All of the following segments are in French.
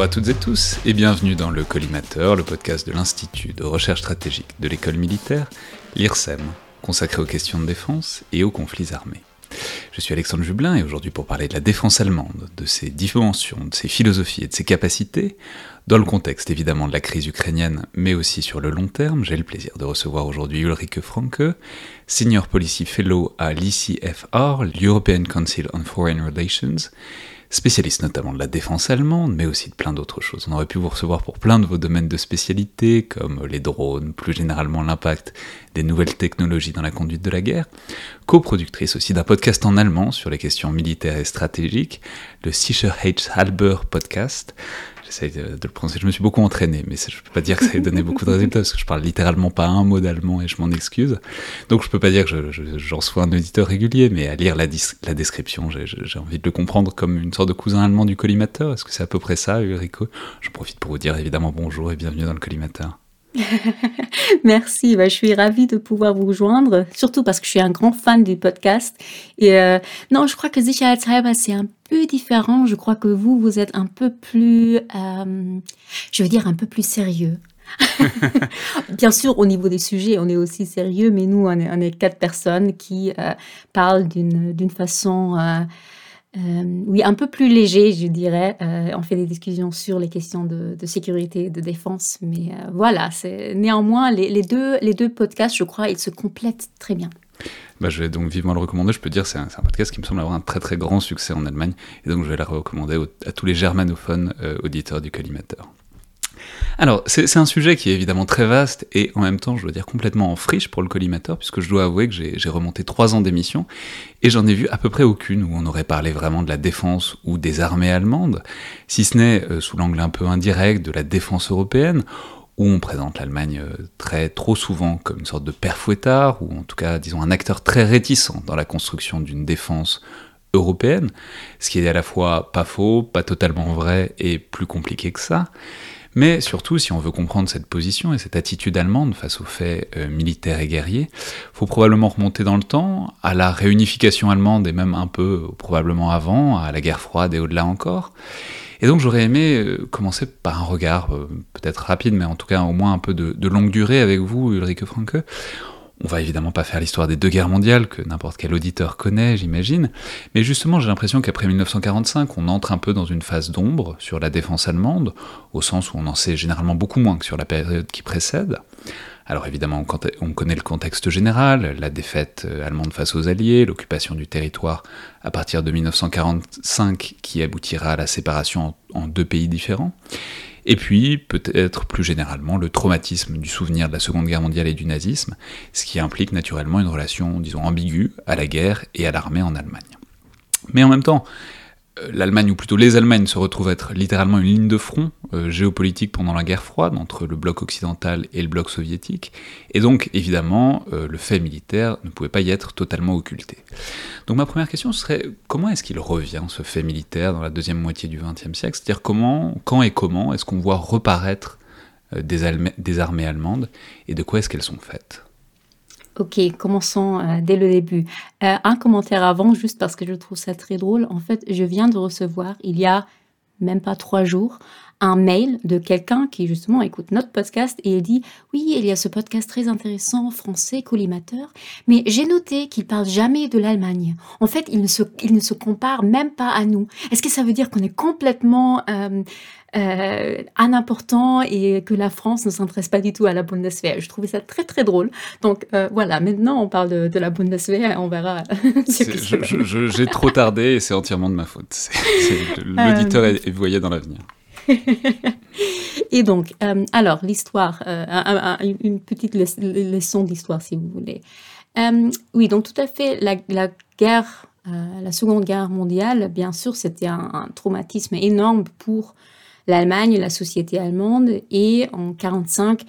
Bonjour à toutes et tous et bienvenue dans le Collimateur, le podcast de l'Institut de recherche stratégique de l'école militaire, l'IRSEM, consacré aux questions de défense et aux conflits armés. Je suis Alexandre Jublin et aujourd'hui pour parler de la défense allemande, de ses dimensions, de ses philosophies et de ses capacités, dans le contexte évidemment de la crise ukrainienne, mais aussi sur le long terme, j'ai le plaisir de recevoir aujourd'hui Ulrike Franke, Senior Policy Fellow à l'ECFR, l'European Council on Foreign Relations, spécialiste notamment de la défense allemande, mais aussi de plein d'autres choses. On aurait pu vous recevoir pour plein de vos domaines de spécialité, comme les drones, plus généralement l'impact des nouvelles technologies dans la conduite de la guerre, coproductrice aussi d'un podcast en allemand sur les questions militaires et stratégiques, le Sicherheitshalber Podcast, j'essaye de, le prononcer. Je me suis beaucoup entraîné, mais je peux pas dire que ça ait donné beaucoup de résultats parce que je parle littéralement pas un mot d'allemand et je m'en excuse. Donc je peux pas dire que j'en sois un auditeur régulier, mais à lire la, description, j'ai envie de le comprendre comme une sorte de cousin allemand du collimateur. Est-ce que c'est à peu près ça, Ulrico Je profite pour vous dire évidemment bonjour et bienvenue dans le collimateur. Merci, bah, je suis ravie de pouvoir vous rejoindre, surtout parce que je suis un grand fan du podcast. Et euh, non, je crois que Sicherheitshalber, c'est un peu différent. Je crois que vous, vous êtes un peu plus, euh, je veux dire, un peu plus sérieux. Bien sûr, au niveau des sujets, on est aussi sérieux, mais nous, on est, on est quatre personnes qui euh, parlent d'une façon euh, oui, un peu plus léger, je dirais. Euh, on fait des discussions sur les questions de, sécurité et de défense, mais euh, voilà, c'est néanmoins les, deux, les deux podcasts, je crois, ils se complètent très bien. Bah, je vais donc vivement le recommander. Je peux dire, c'est un, podcast qui me semble avoir un très très grand succès en Allemagne, et donc je vais le recommander à tous les germanophones auditeurs du collimateur. Alors, c'est un sujet qui est évidemment très vaste et en même temps, je dois dire, complètement en friche pour le collimateur, puisque je dois avouer que j'ai remonté trois ans d'émission et j'en ai vu à peu près aucune où on aurait parlé vraiment de la défense ou des armées allemandes, si ce n'est euh, sous l'angle un peu indirect de la défense européenne, où on présente l'Allemagne euh, très trop souvent comme une sorte de père fouettard, ou en tout cas, disons, un acteur très réticent dans la construction d'une défense européenne, ce qui est à la fois pas faux, pas totalement vrai et plus compliqué que ça. Mais surtout, si on veut comprendre cette position et cette attitude allemande face aux faits euh, militaires et guerriers, faut probablement remonter dans le temps, à la réunification allemande et même un peu probablement avant, à la guerre froide et au-delà encore. Et donc j'aurais aimé euh, commencer par un regard, euh, peut-être rapide, mais en tout cas au moins un peu de longue durée avec vous, Ulrike Franke, on va évidemment pas faire l'histoire des deux guerres mondiales que n'importe quel auditeur connaît, j'imagine, mais justement j'ai l'impression qu'après 1945, on entre un peu dans une phase d'ombre sur la défense allemande, au sens où on en sait généralement beaucoup moins que sur la période qui précède. Alors évidemment, on connaît le contexte général, la défaite euh, allemande face aux Alliés, l'occupation du territoire à partir de 1945 qui aboutira à la séparation en deux pays différents. Et puis, peut-être plus généralement, le traumatisme du souvenir de la Seconde Guerre mondiale et du nazisme, ce qui implique naturellement une relation, disons, ambiguë à la guerre et à l'armée en Allemagne. Mais en même temps, l'Allemagne, ou plutôt les Allemagnes, se retrouvent être littéralement une ligne de front euh, géopolitique pendant la guerre froide entre le bloc occidental et le bloc soviétique, et donc évidemment euh, le fait militaire ne pouvait pas y être totalement occulté. Donc ma première question serait comment est-ce qu'il revient ce fait militaire dans la deuxième moitié du XXe siècle? C'est-à-dire comment, quand et comment est-ce qu'on voit reparaître des, des armées allemandes? Et de quoi est-ce qu'elles sont faites? Ok, commençons euh, dès le début. Euh, un commentaire avant, juste parce que je trouve ça très drôle. En fait, je viens de recevoir, il y a même pas trois jours, un mail de quelqu'un qui justement écoute notre podcast et il dit oui il y a ce podcast très intéressant français collimateur mais j'ai noté qu'il parle jamais de l'Allemagne en fait il ne se il ne se compare même pas à nous est-ce que ça veut dire qu'on est complètement euh, euh, important et que la France ne s'intéresse pas du tout à la Bundeswehr? Je trouvais ça très très drôle. Donc euh, voilà, maintenant on parle de, la Bundeswehr, on verra. J'ai trop tardé et c'est entièrement de ma faute. L'auditeur est, est voyé dans l'avenir. et donc, euh, alors, l'histoire, euh, une petite leçon d'histoire, si vous voulez. Euh, oui, donc tout à fait, la, guerre, la Seconde Guerre mondiale, bien sûr, c'était un, un, traumatisme énorme pour l'Allemagne, la société allemande, et en 1945,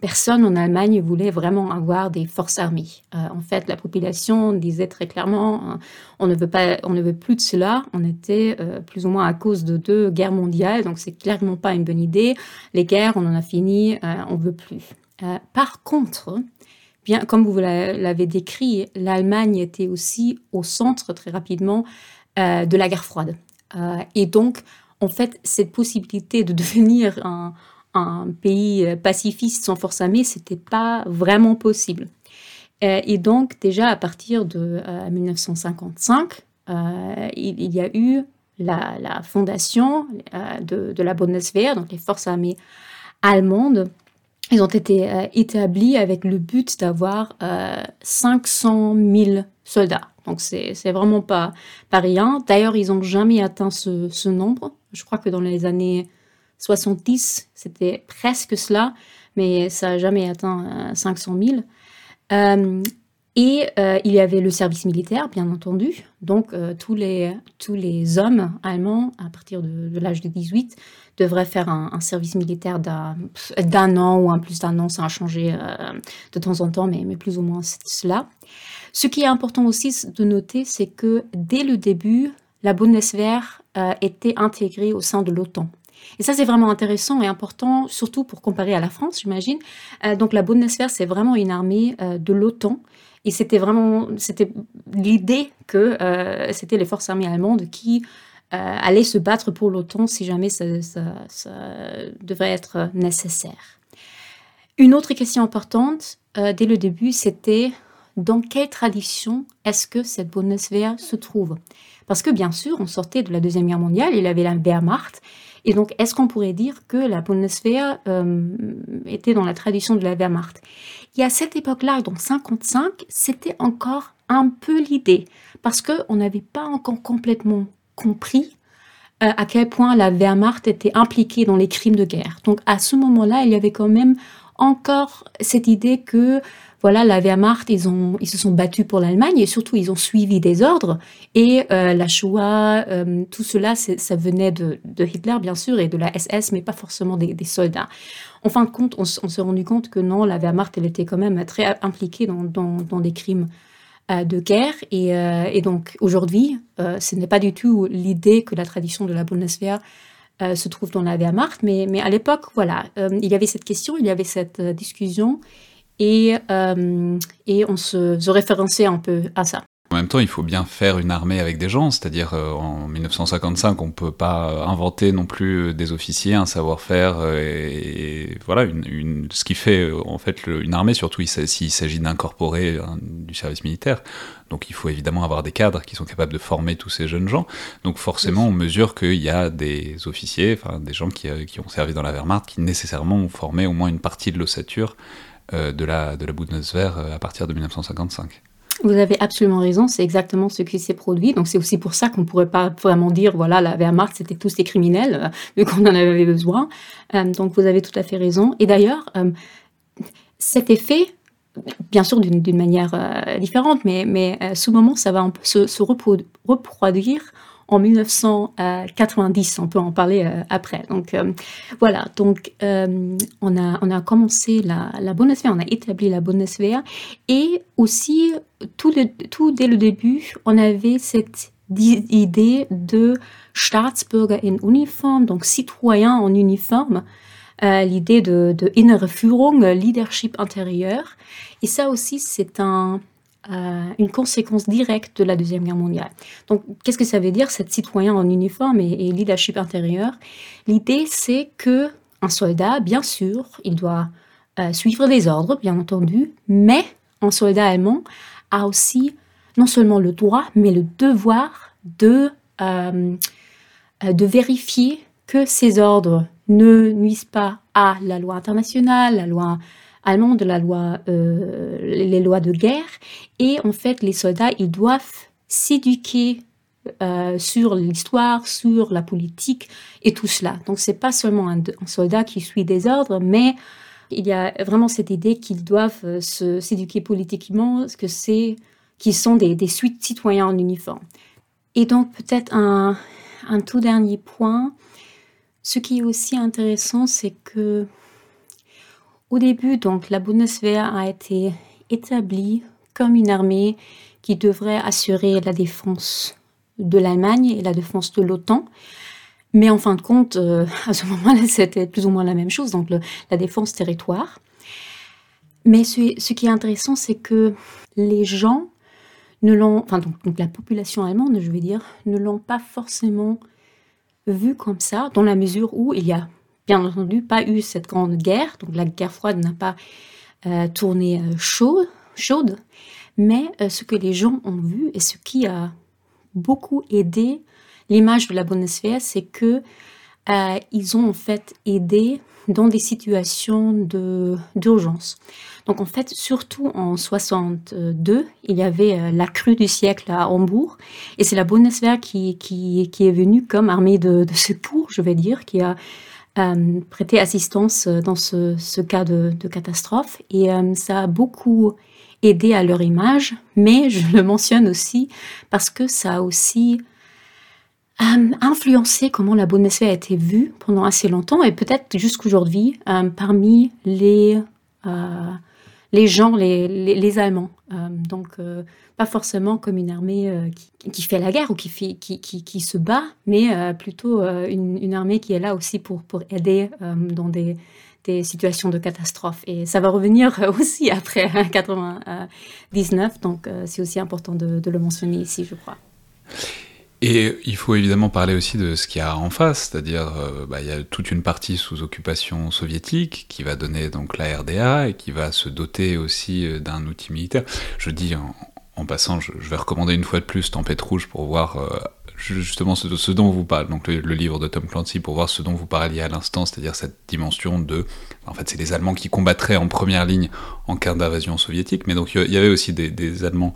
personne en Allemagne voulait vraiment avoir des forces armées. Euh, en fait, la population disait très clairement, euh, on ne veut pas, on ne veut plus de cela. On était euh, plus ou moins à cause de deux guerres mondiales, donc c'est clairement pas une bonne idée. Les guerres, on en a fini, on veut plus. par contre, bien comme vous l'avez décrit, l'Allemagne était aussi au centre très rapidement de la guerre froide. et donc, en fait, cette possibilité de devenir un, pays pacifiste sans force armée, c'était pas vraiment possible. et donc, déjà à partir de 1955, il, y a eu la, fondation de, la Bundeswehr, donc les forces armées allemandes, ils ont été euh, établis avec le but d'avoir 500 euh, 000 soldats. Donc c'est vraiment pas, pas rien. D'ailleurs, ils n'ont jamais atteint ce, nombre. Je crois que dans les années 70, c'était presque cela, mais ça n'a jamais atteint 500 euh, 000. et il y avait le service militaire, bien entendu. Donc tous, les, tous les hommes allemands, à partir de, l'âge de 18, devrait faire un, service militaire d'un an ou un plus d'un an, ça a changé euh, de temps en temps, mais, mais plus ou moins cela. Ce qui est important aussi de noter, c'est que dès le début, la Bundeswehr euh, était intégrée au sein de l'OTAN. Et ça, c'est vraiment intéressant et important, surtout pour comparer à la France, j'imagine. Euh, donc, la Bundeswehr, c'est vraiment une armée de l'OTAN. Et c'était vraiment, c'était l'idée que c'était les forces armées allemandes qui euh, aller se battre pour l'OTAN si jamais ça, devrait être nécessaire. Une autre question importante euh, dès le début, c'était dans quelle tradition est-ce que cette Bundeswehr se trouve? Parce que bien sûr, on sortait de la Deuxième Guerre mondiale, il y avait la Wehrmacht, et donc est-ce qu'on pourrait dire que la Bundeswehr euh, était dans la tradition de la Wehrmacht? Et à cette époque-là, donc 55, c'était encore un peu l'idée, parce qu'on n'avait pas encore complètement compris euh, à quel point la Wehrmacht était impliquée dans les crimes de guerre. Donc à ce moment-là, il y avait quand même encore cette idée que voilà, la Wehrmacht, ils, ont, ils se sont battus pour l'Allemagne et surtout ils ont suivi des ordres. Et euh, la Shoah, euh, tout cela, ça venait de, Hitler bien sûr et de la SS, mais pas forcément des, soldats. En fin de compte, on, s'est rendu compte que non, la Wehrmacht, elle était quand même très impliquée dans, dans, des crimes euh, de guerre. Et, donc aujourd'hui, ce n'est pas du tout l'idée que la tradition de la Bundeswehr se trouve dans la Wehrmacht, mais, mais à l'époque, voilà, il y avait cette question, il y avait cette discussion, et, et on se, se référençait un peu à ça. En même temps, il faut bien faire une armée avec des gens, c'est-à-dire euh, en 1955, on ne peut pas inventer non plus euh, des officiers, un savoir-faire, euh, et, voilà, une, ce qui fait en fait une armée, surtout s'il s'agit d'incorporer du service militaire. Donc il faut évidemment avoir des cadres qui sont capables de former tous ces jeunes gens. Donc forcément, on mesure qu'il y a des officiers, enfin des gens qui, qui, ont servi dans la Wehrmacht, qui nécessairement ont formé au moins une partie de l'ossature de la, de la Bundeswehr à partir de 1955. Vous avez absolument raison, c'est exactement ce qui s'est produit. Donc c'est aussi pour ça qu'on ne pourrait pas vraiment dire, voilà, la Wehrmacht, c'était tous des criminels, euh, vu qu'on en avait besoin. Euh, donc vous avez tout à fait raison. Et d'ailleurs, euh, cet effet, bien sûr d'une manière différente, mais, mais ce moment, ça va se reproduire en 1990. On peut en parler euh, après. Donc euh, voilà, donc euh, on, a, commencé la, la Bundeswehr, on a établi la Bundeswehr et aussi tout, dès le début, on avait cette idée de Staatsbürger in Uniform, donc citoyens en uniforme. l'idée de, de Führung, leadership intérieur. Et ça aussi, c'est un, euh, une conséquence directe de la Deuxième Guerre mondiale. Donc, qu'est-ce que ça veut dire, cette citoyen en uniforme et, leadership intérieur? L'idée, c'est que un soldat, bien sûr, il doit euh, suivre des ordres, bien entendu, mais un soldat allemand a aussi non seulement le droit, mais le devoir de, euh, de vérifier que ces ordres ne nuisent pas à la loi internationale, la loi allemand de la loi, euh, les lois de guerre. Et en fait, les soldats, ils doivent s'éduquer euh, sur l'histoire, sur la politique et tout cela. Donc, c'est pas seulement un, soldat qui suit des ordres, mais il y a vraiment cette idée qu'ils doivent euh, s'éduquer politiquement, que c'est qu'ils sont des, des citoyens en uniforme. Et donc, peut-être un, un tout dernier point. Ce qui est aussi intéressant, c'est que au début, donc, la Bundeswehr a été établie comme une armée qui devrait assurer la défense de l'Allemagne et la défense de l'OTAN. Mais en fin de compte, euh, à ce moment-là, c'était plus ou moins la même chose, donc la défense territoire. Mais ce, qui est intéressant, c'est que les gens ne l'ont, enfin donc, la population allemande, je veux dire, ne l'ont pas forcément vu comme ça, dans la mesure où il y a bien entendu pas eu cette grande guerre, donc la guerre froide n'a pas euh, tourné euh, chaude, chaude, mais euh, ce que les gens ont vu et ce qui a beaucoup aidé l'image de la sphère, c'est que ils ont en fait aidé dans des situations d'urgence. Donc en fait, surtout en 62, il y avait la crue du siècle à Hambourg, et c'est la Bundeswehr qui, qui, qui, est venue comme armée de, secours, je vais dire, qui a euh, prêté assistance dans ce, cas de, catastrophe, et euh, ça a beaucoup aidé à leur image, mais je le mentionne aussi parce que ça a aussi euh, influencé comment la Bundeswehr a été vue pendant assez longtemps et peut-être jusqu'aujourd'hui euh, parmi les, euh, les gens, les, les, Allemands. donc, pas forcément comme une armée qui, qui, fait la guerre ou qui, fait, qui, qui, qui se bat, mais plutôt une, une, armée qui est là aussi pour, pour aider dans des, des situations de catastrophe. Et ça va revenir aussi après 99, donc c'est aussi important de, de le mentionner ici, je crois. Et il faut évidemment parler aussi de ce qu'il y a en face, c'est-à-dire euh, bah, il y a toute une partie sous occupation soviétique qui va donner donc la RDA et qui va se doter aussi euh, d'un outil militaire. Je dis en, passant, je, vais recommander une fois de plus Tempête Rouge pour voir euh, justement ce, dont vous parle, donc le, livre de Tom Clancy pour voir ce dont vous parliez à l'instant, c'est-à-dire cette dimension de, en fait c'est les Allemands qui combattraient en première ligne en cas d'invasion soviétique, mais donc il y avait aussi des Allemands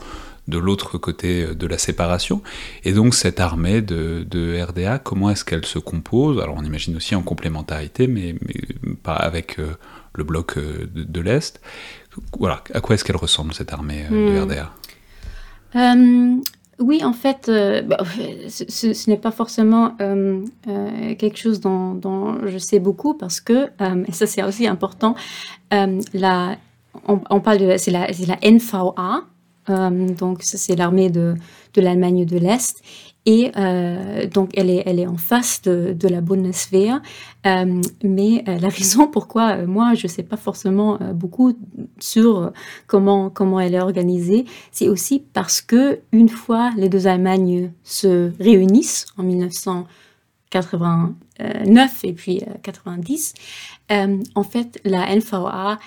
de l'autre côté euh, de la séparation. Et donc cette armée de, RDA, comment est-ce qu'elle se compose? Alors on imagine aussi en complémentarité, mais, pas avec euh, le bloc euh, de, l'Est. Voilà, à quoi est-ce qu'elle ressemble cette armée de hmm. RDA oui, en fait, bah, ce, n'est pas forcément quelque chose dont, je sais beaucoup parce que, et ça c'est aussi important, la, on, parle de, c'est la, la NVA, donc ça c'est l'armée de, l'Allemagne de l'Est. Et euh, donc elle est, en face de, la Bundeswehr. Euh, mais euh, la raison pourquoi euh, moi je sais pas forcément beaucoup sur comment comment elle est organisée, c'est aussi parce que une fois les deux Allemagnes se réunissent en 1989 et puis 90, en fait la NVA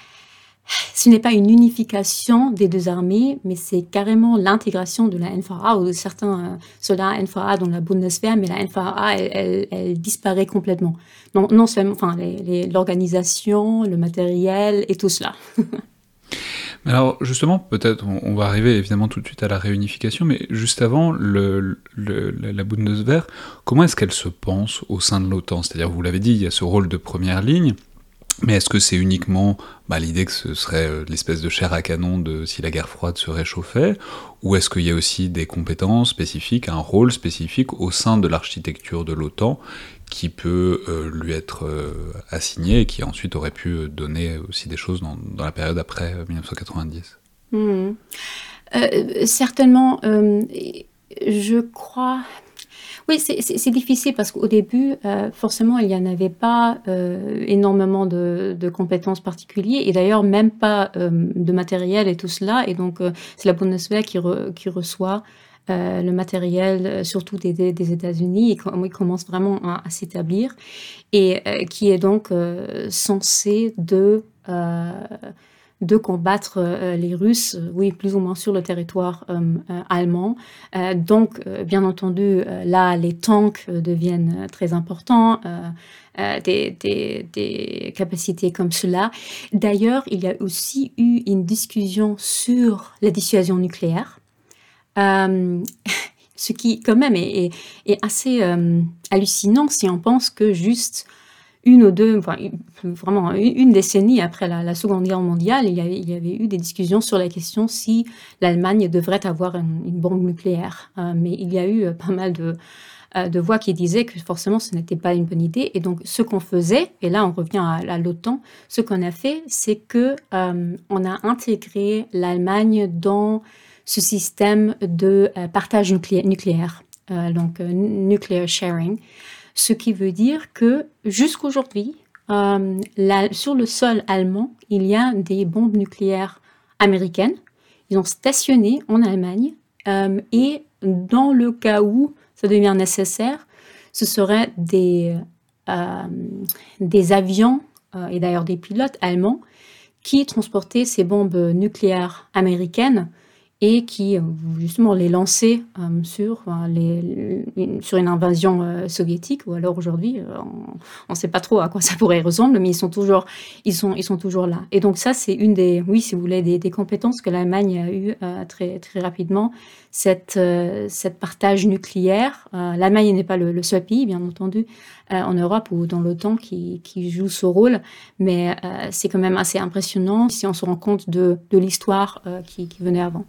ce n'est pas une unification des deux armées, mais c'est carrément l'intégration de la NVA ou de certains euh, soldats NVA dans la Bundeswehr, mais la NVA, elle, disparaît complètement. Non, non seulement enfin, l'organisation, le matériel et tout cela. Alors justement, peut-être on, va arriver évidemment tout de suite à la réunification, mais juste avant, la Bundeswehr, comment est-ce qu'elle se pense au sein de l'OTAN? C'est-à-dire, vous l'avez dit, il y a ce rôle de première ligne, mais est-ce que c'est uniquement bah, l'idée que ce serait euh, l'espèce de chair à canon de si la guerre froide se réchauffait, ou est-ce qu'il y a aussi des compétences spécifiques, un rôle spécifique au sein de l'architecture de l'OTAN qui peut euh, lui être euh, assigné et qui ensuite aurait pu donner aussi des choses dans, la période après 1990 hmm. Certainement, je crois oui, c'est difficile parce qu'au début, euh, forcément, il n'y en avait pas euh, énormément de, compétences particulières et d'ailleurs même pas euh, de matériel et tout cela. Et donc, c'est la Bundeswehr qui, qui reçoit le matériel, surtout des, des, États-Unis, et qui commence vraiment à, à s'établir et qui est donc censé de de combattre euh, les Russes, euh, oui, plus ou moins sur le territoire euh, allemand. donc, bien entendu, là, les tanks deviennent très importants. Des, capacités comme cela. D'ailleurs, il y a aussi eu une discussion sur la dissuasion nucléaire, ce qui quand même est assez hallucinant si on pense que juste une ou deux, vraiment une décennie après la, Seconde Guerre mondiale, il y, avait, eu des discussions sur la question si l'Allemagne devrait avoir une, bombe nucléaire. Euh, mais il y a eu euh, pas mal de, euh, de, voix qui disaient que forcément ce n'était pas une bonne idée. Et donc ce qu'on faisait, et là on revient à, l'OTAN, ce qu'on a fait, c'est que on a intégré l'Allemagne dans ce système de partage nucléaire, donc nuclear sharing. Ce qui veut dire que jusqu'aujourd'hui, euh, sur le sol allemand, il y a des bombes nucléaires américaines. Ils ont stationné en Allemagne euh, et dans le cas où ça devient nécessaire, ce seraient des, des avions et d'ailleurs des pilotes allemands qui transportaient ces bombes nucléaires américaines et qui euh, justement les lançait euh, sur, les, sur une invasion euh, soviétique ou alors aujourd'hui on ne sait pas trop à quoi ça pourrait ressembler mais ils sont toujours là et donc ça c'est une des oui si vous voulez des, compétences que l'Allemagne a eu très rapidement cette partage nucléaire l'Allemagne n'est pas le, seul pays bien entendu en Europe ou dans l'OTAN qui, joue ce rôle mais c'est quand même assez impressionnant si on se rend compte de, l'histoire qui venait avant.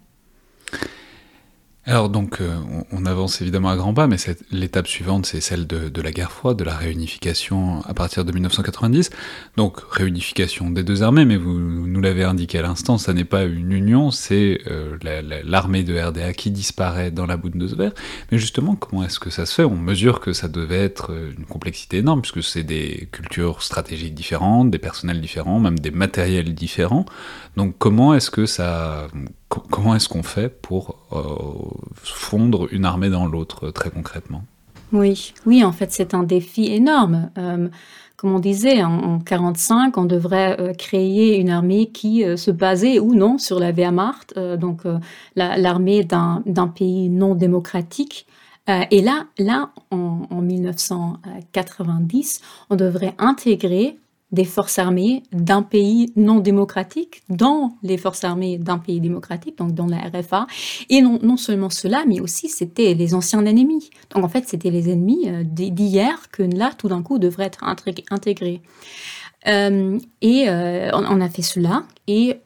Alors donc euh, on, avance évidemment à grands pas, mais l'étape suivante c'est celle de, la guerre froide, de la réunification à partir de 1990. Donc réunification des deux armées, mais vous nous l'avez indiqué à l'instant, ça n'est pas une union, c'est euh, l'armée de RDA qui disparaît dans la Bundeswehr. Mais justement, comment est-ce que ça se fait? On mesure que ça devait être euh, une complexité énorme, puisque c'est des cultures stratégiques différentes, des personnels différents, même des matériels différents. Donc comment est-ce que ça comment est-ce qu'on fait pour euh, fondre une armée dans l'autre très concrètement? Oui, oui, en fait, c'est un défi énorme. Euh, comme on disait, en 1945, on devrait euh, créer une armée qui se basait ou non sur la Wehrmacht, donc l'armée d'un pays non démocratique. et là, là en, en 1990, on devrait intégrer des forces armées d'un pays non démocratique dans les forces armées d'un pays démocratique, donc dans la RFA. Et non, non seulement cela, mais aussi c'était les anciens ennemis. Donc en fait, c'était les ennemis euh, d'hier que là, tout d'un coup, devraient être intégrés. Euh, et euh, on, a fait cela, et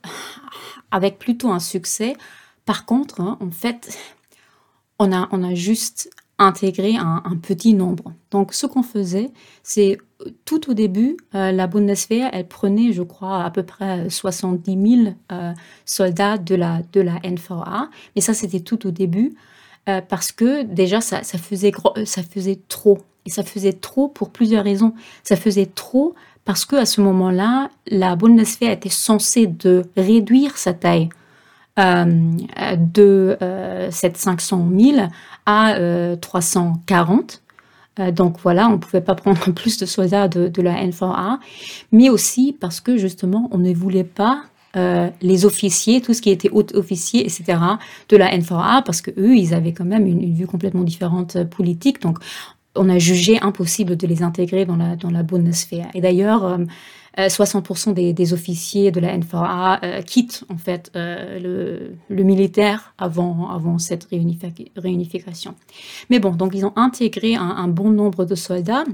avec plutôt un succès. Par contre, hein, en fait, on a, on a juste intégré un, un petit nombre. Donc ce qu'on faisait, c'est tout au début, euh, la Bundeswehr, elle prenait, je crois, à peu près 70 000 euh, soldats de la, de la NVA. Mais ça, c'était tout au début, euh, parce que déjà, ça, ça, faisait ça faisait trop. Et ça faisait trop pour plusieurs raisons. Ça faisait trop parce que à ce moment-là, la Bundeswehr était censée de réduire sa taille de cette 500 000 à 340 euh, donc voilà, on ne pouvait pas prendre plus de soldats de, la N4A, mais aussi parce que justement, on ne voulait pas euh, les officiers, tout ce qui était haut officier, etc., de la N4A, parce que eux, ils avaient quand même une, vue complètement différente euh, politique. Donc, on a jugé impossible de les intégrer dans la, dans la Bundeswehr. Et d'ailleurs, 60% euh, des, officiers de la NVA euh, quittent en fait euh, le, militaire avant, avant cette réunification. Mais bon, donc ils ont intégré un, bon nombre de soldats.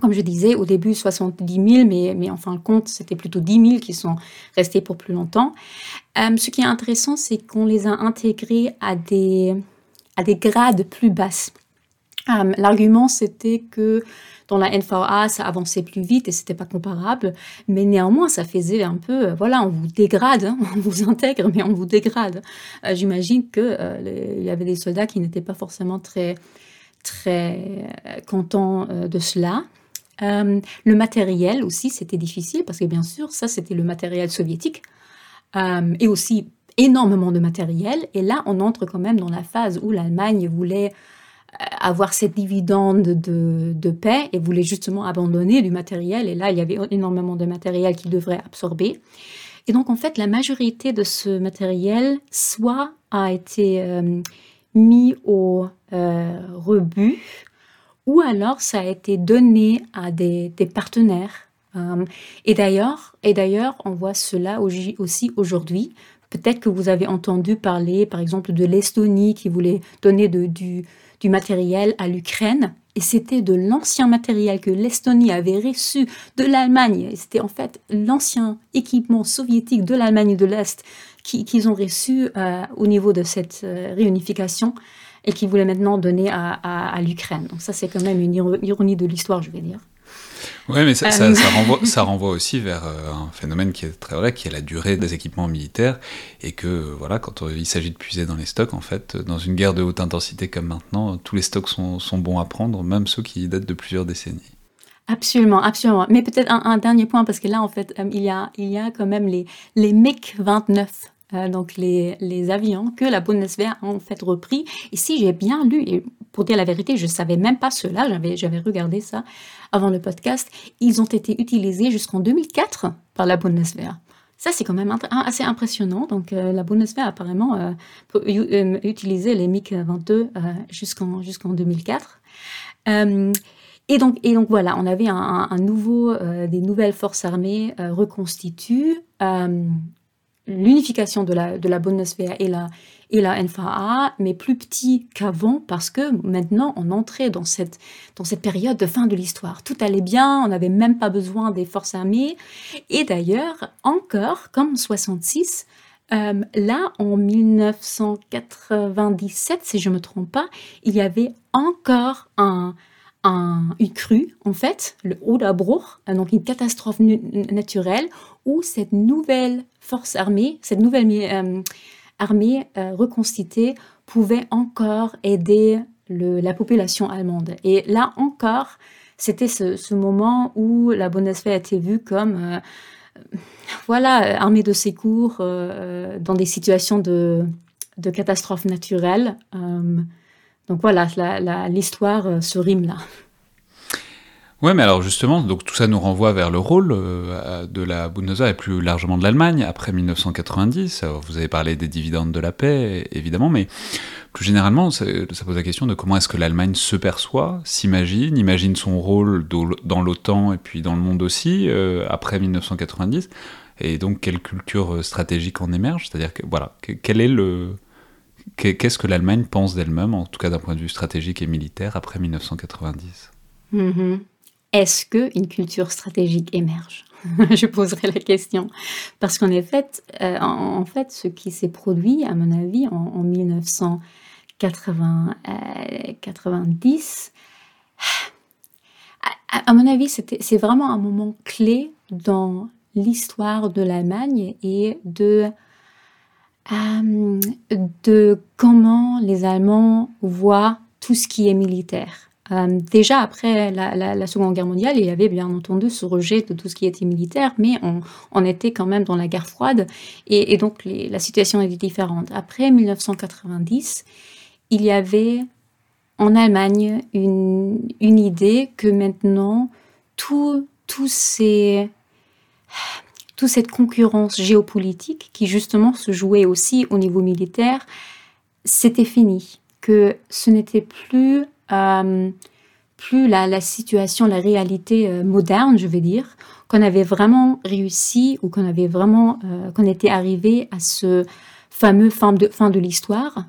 Comme je disais, au début 70 000, mais, mais en fin de compte, c'était plutôt 10 000 qui sont restés pour plus longtemps. ce qui est intéressant, c'est qu'on les a intégrés à des, à des grades plus basses. L'argument, c'était que dans la NVA, ça avançait plus vite et c'était pas comparable. Mais néanmoins, ça faisait un peu, euh, voilà, on vous dégrade, hein, on vous intègre, mais on vous dégrade. Euh, j'imagine que euh, il y avait des soldats qui n'étaient pas forcément très, très contents de cela. le matériel aussi, c'était difficile parce que bien sûr, ça, c'était le matériel soviétique et aussi énormément de matériel. Et là, on entre quand même dans la phase où l'Allemagne voulait avoir cette dividende de, paix et voulait justement abandonner du matériel. Et là, il y avait énormément de matériel qu'il devrait absorber. Et donc, en fait, la majorité de ce matériel, soit a été euh, mis au euh, rebut, ou alors ça a été donné à des, partenaires. et d'ailleurs, et d'ailleurs, on voit cela aussi aujourd'hui. Peut-être que vous avez entendu parler, par exemple, de l'Estonie qui voulait donner du, matériel à l'Ukraine. Et c'était de l'ancien matériel que l'Estonie avait reçu de l'Allemagne. C'était en fait l'ancien équipement soviétique de l'Allemagne de l'Est qu'ils ont reçu euh, au niveau de cette euh, réunification et qui voulaient maintenant donner à, à l'Ukraine. Donc ça, c'est quand même une ironie de l'histoire, je vais dire. Oui, mais ça, ça, euh. renvoie, ça, renvoie, aussi vers euh, un phénomène qui est très vrai, qui est la durée des équipements militaires, et que voilà, quand il s'agit de puiser dans les stocks, en fait, dans une guerre de haute intensité comme maintenant, tous les stocks sont, sont bons à prendre, même ceux qui datent de plusieurs décennies. Absolument, absolument. Mais peut-être un, dernier point, parce que là, en fait, euh, il, y a, il y a quand même les, les MiG-29 donc les, avions que la Bundeswehr a en fait repris. Si j'ai bien lu, et pour dire la vérité, je savais même pas cela, j'avais, regardé ça avant le podcast, ils ont été utilisés jusqu'en 2004 par la Bundeswehr. Ça, c'est quand même assez impressionnant. Donc, la Bundeswehr, apparemment, euh, utilisé les MiG-22 jusqu'en, jusqu'en 2004. Et donc, voilà, on avait euh, des nouvelles forces armées euh, reconstituées, euh, l'unification de la, de la Bundeswehr et la, et la NFA, mais plus petit qu'avant parce que maintenant on entrait dans cette, dans cette période de fin de l'histoire. Tout allait bien, on n'avait même pas besoin des forces armées. Et d'ailleurs, encore, comme en 66, là, en 1997, si je ne me trompe pas, il y avait encore un, un, une crue, en fait, le Oderbruch, donc une catastrophe naturelle, où cette nouvelle force armée, cette nouvelle euh, armée euh, reconstituée pouvait encore aider la population allemande. Et là encore, c'était ce, moment où la Bundeswehr était vue comme, euh, voilà, armée de secours dans des situations de, de catastrophes naturelles. Donc voilà, l'histoire euh, se rime là. Ouais, mais alors justement, donc tout ça nous renvoie vers le rôle euh, de la Bundeswehr et plus largement de l'Allemagne après 1990. vous avez parlé des dividendes de la paix, évidemment, mais plus généralement, ça, pose la question de comment est-ce que l'Allemagne se perçoit, s'imagine, imagine son rôle dans l'OTAN et puis dans le monde aussi euh, après 1990, et donc quelle culture stratégique en émerge? C'est-à-dire voilà, quel est le Qu'est-ce que l'Allemagne pense d'elle-même, en tout cas d'un point de vue stratégique et militaire, après 1990 mm-hmm. Est-ce qu'une culture stratégique émerge? Je poserai la question. Parce qu'en effet, euh, en, fait, ce qui s'est produit, à mon avis, en, 1990, à, à mon avis, c'est vraiment un moment clé dans l'histoire de l'Allemagne et de euh, de comment les Allemands voient tout ce qui est militaire. Euh, déjà après la, Seconde Guerre mondiale, il y avait bien entendu ce rejet de tout ce qui était militaire, mais on, était quand même dans la guerre froide et, donc la situation était différente. Après 1990, il y avait en Allemagne une, une idée que maintenant tous ces toute cette concurrence géopolitique qui justement se jouait aussi au niveau militaire, c'était fini, que ce n'était plus, euh, plus la, situation, la réalité euh, moderne, je vais dire, qu'on avait vraiment réussi ou qu'on avait vraiment, euh, qu'on était arrivé à ce fameux fin de, fin de l'histoire,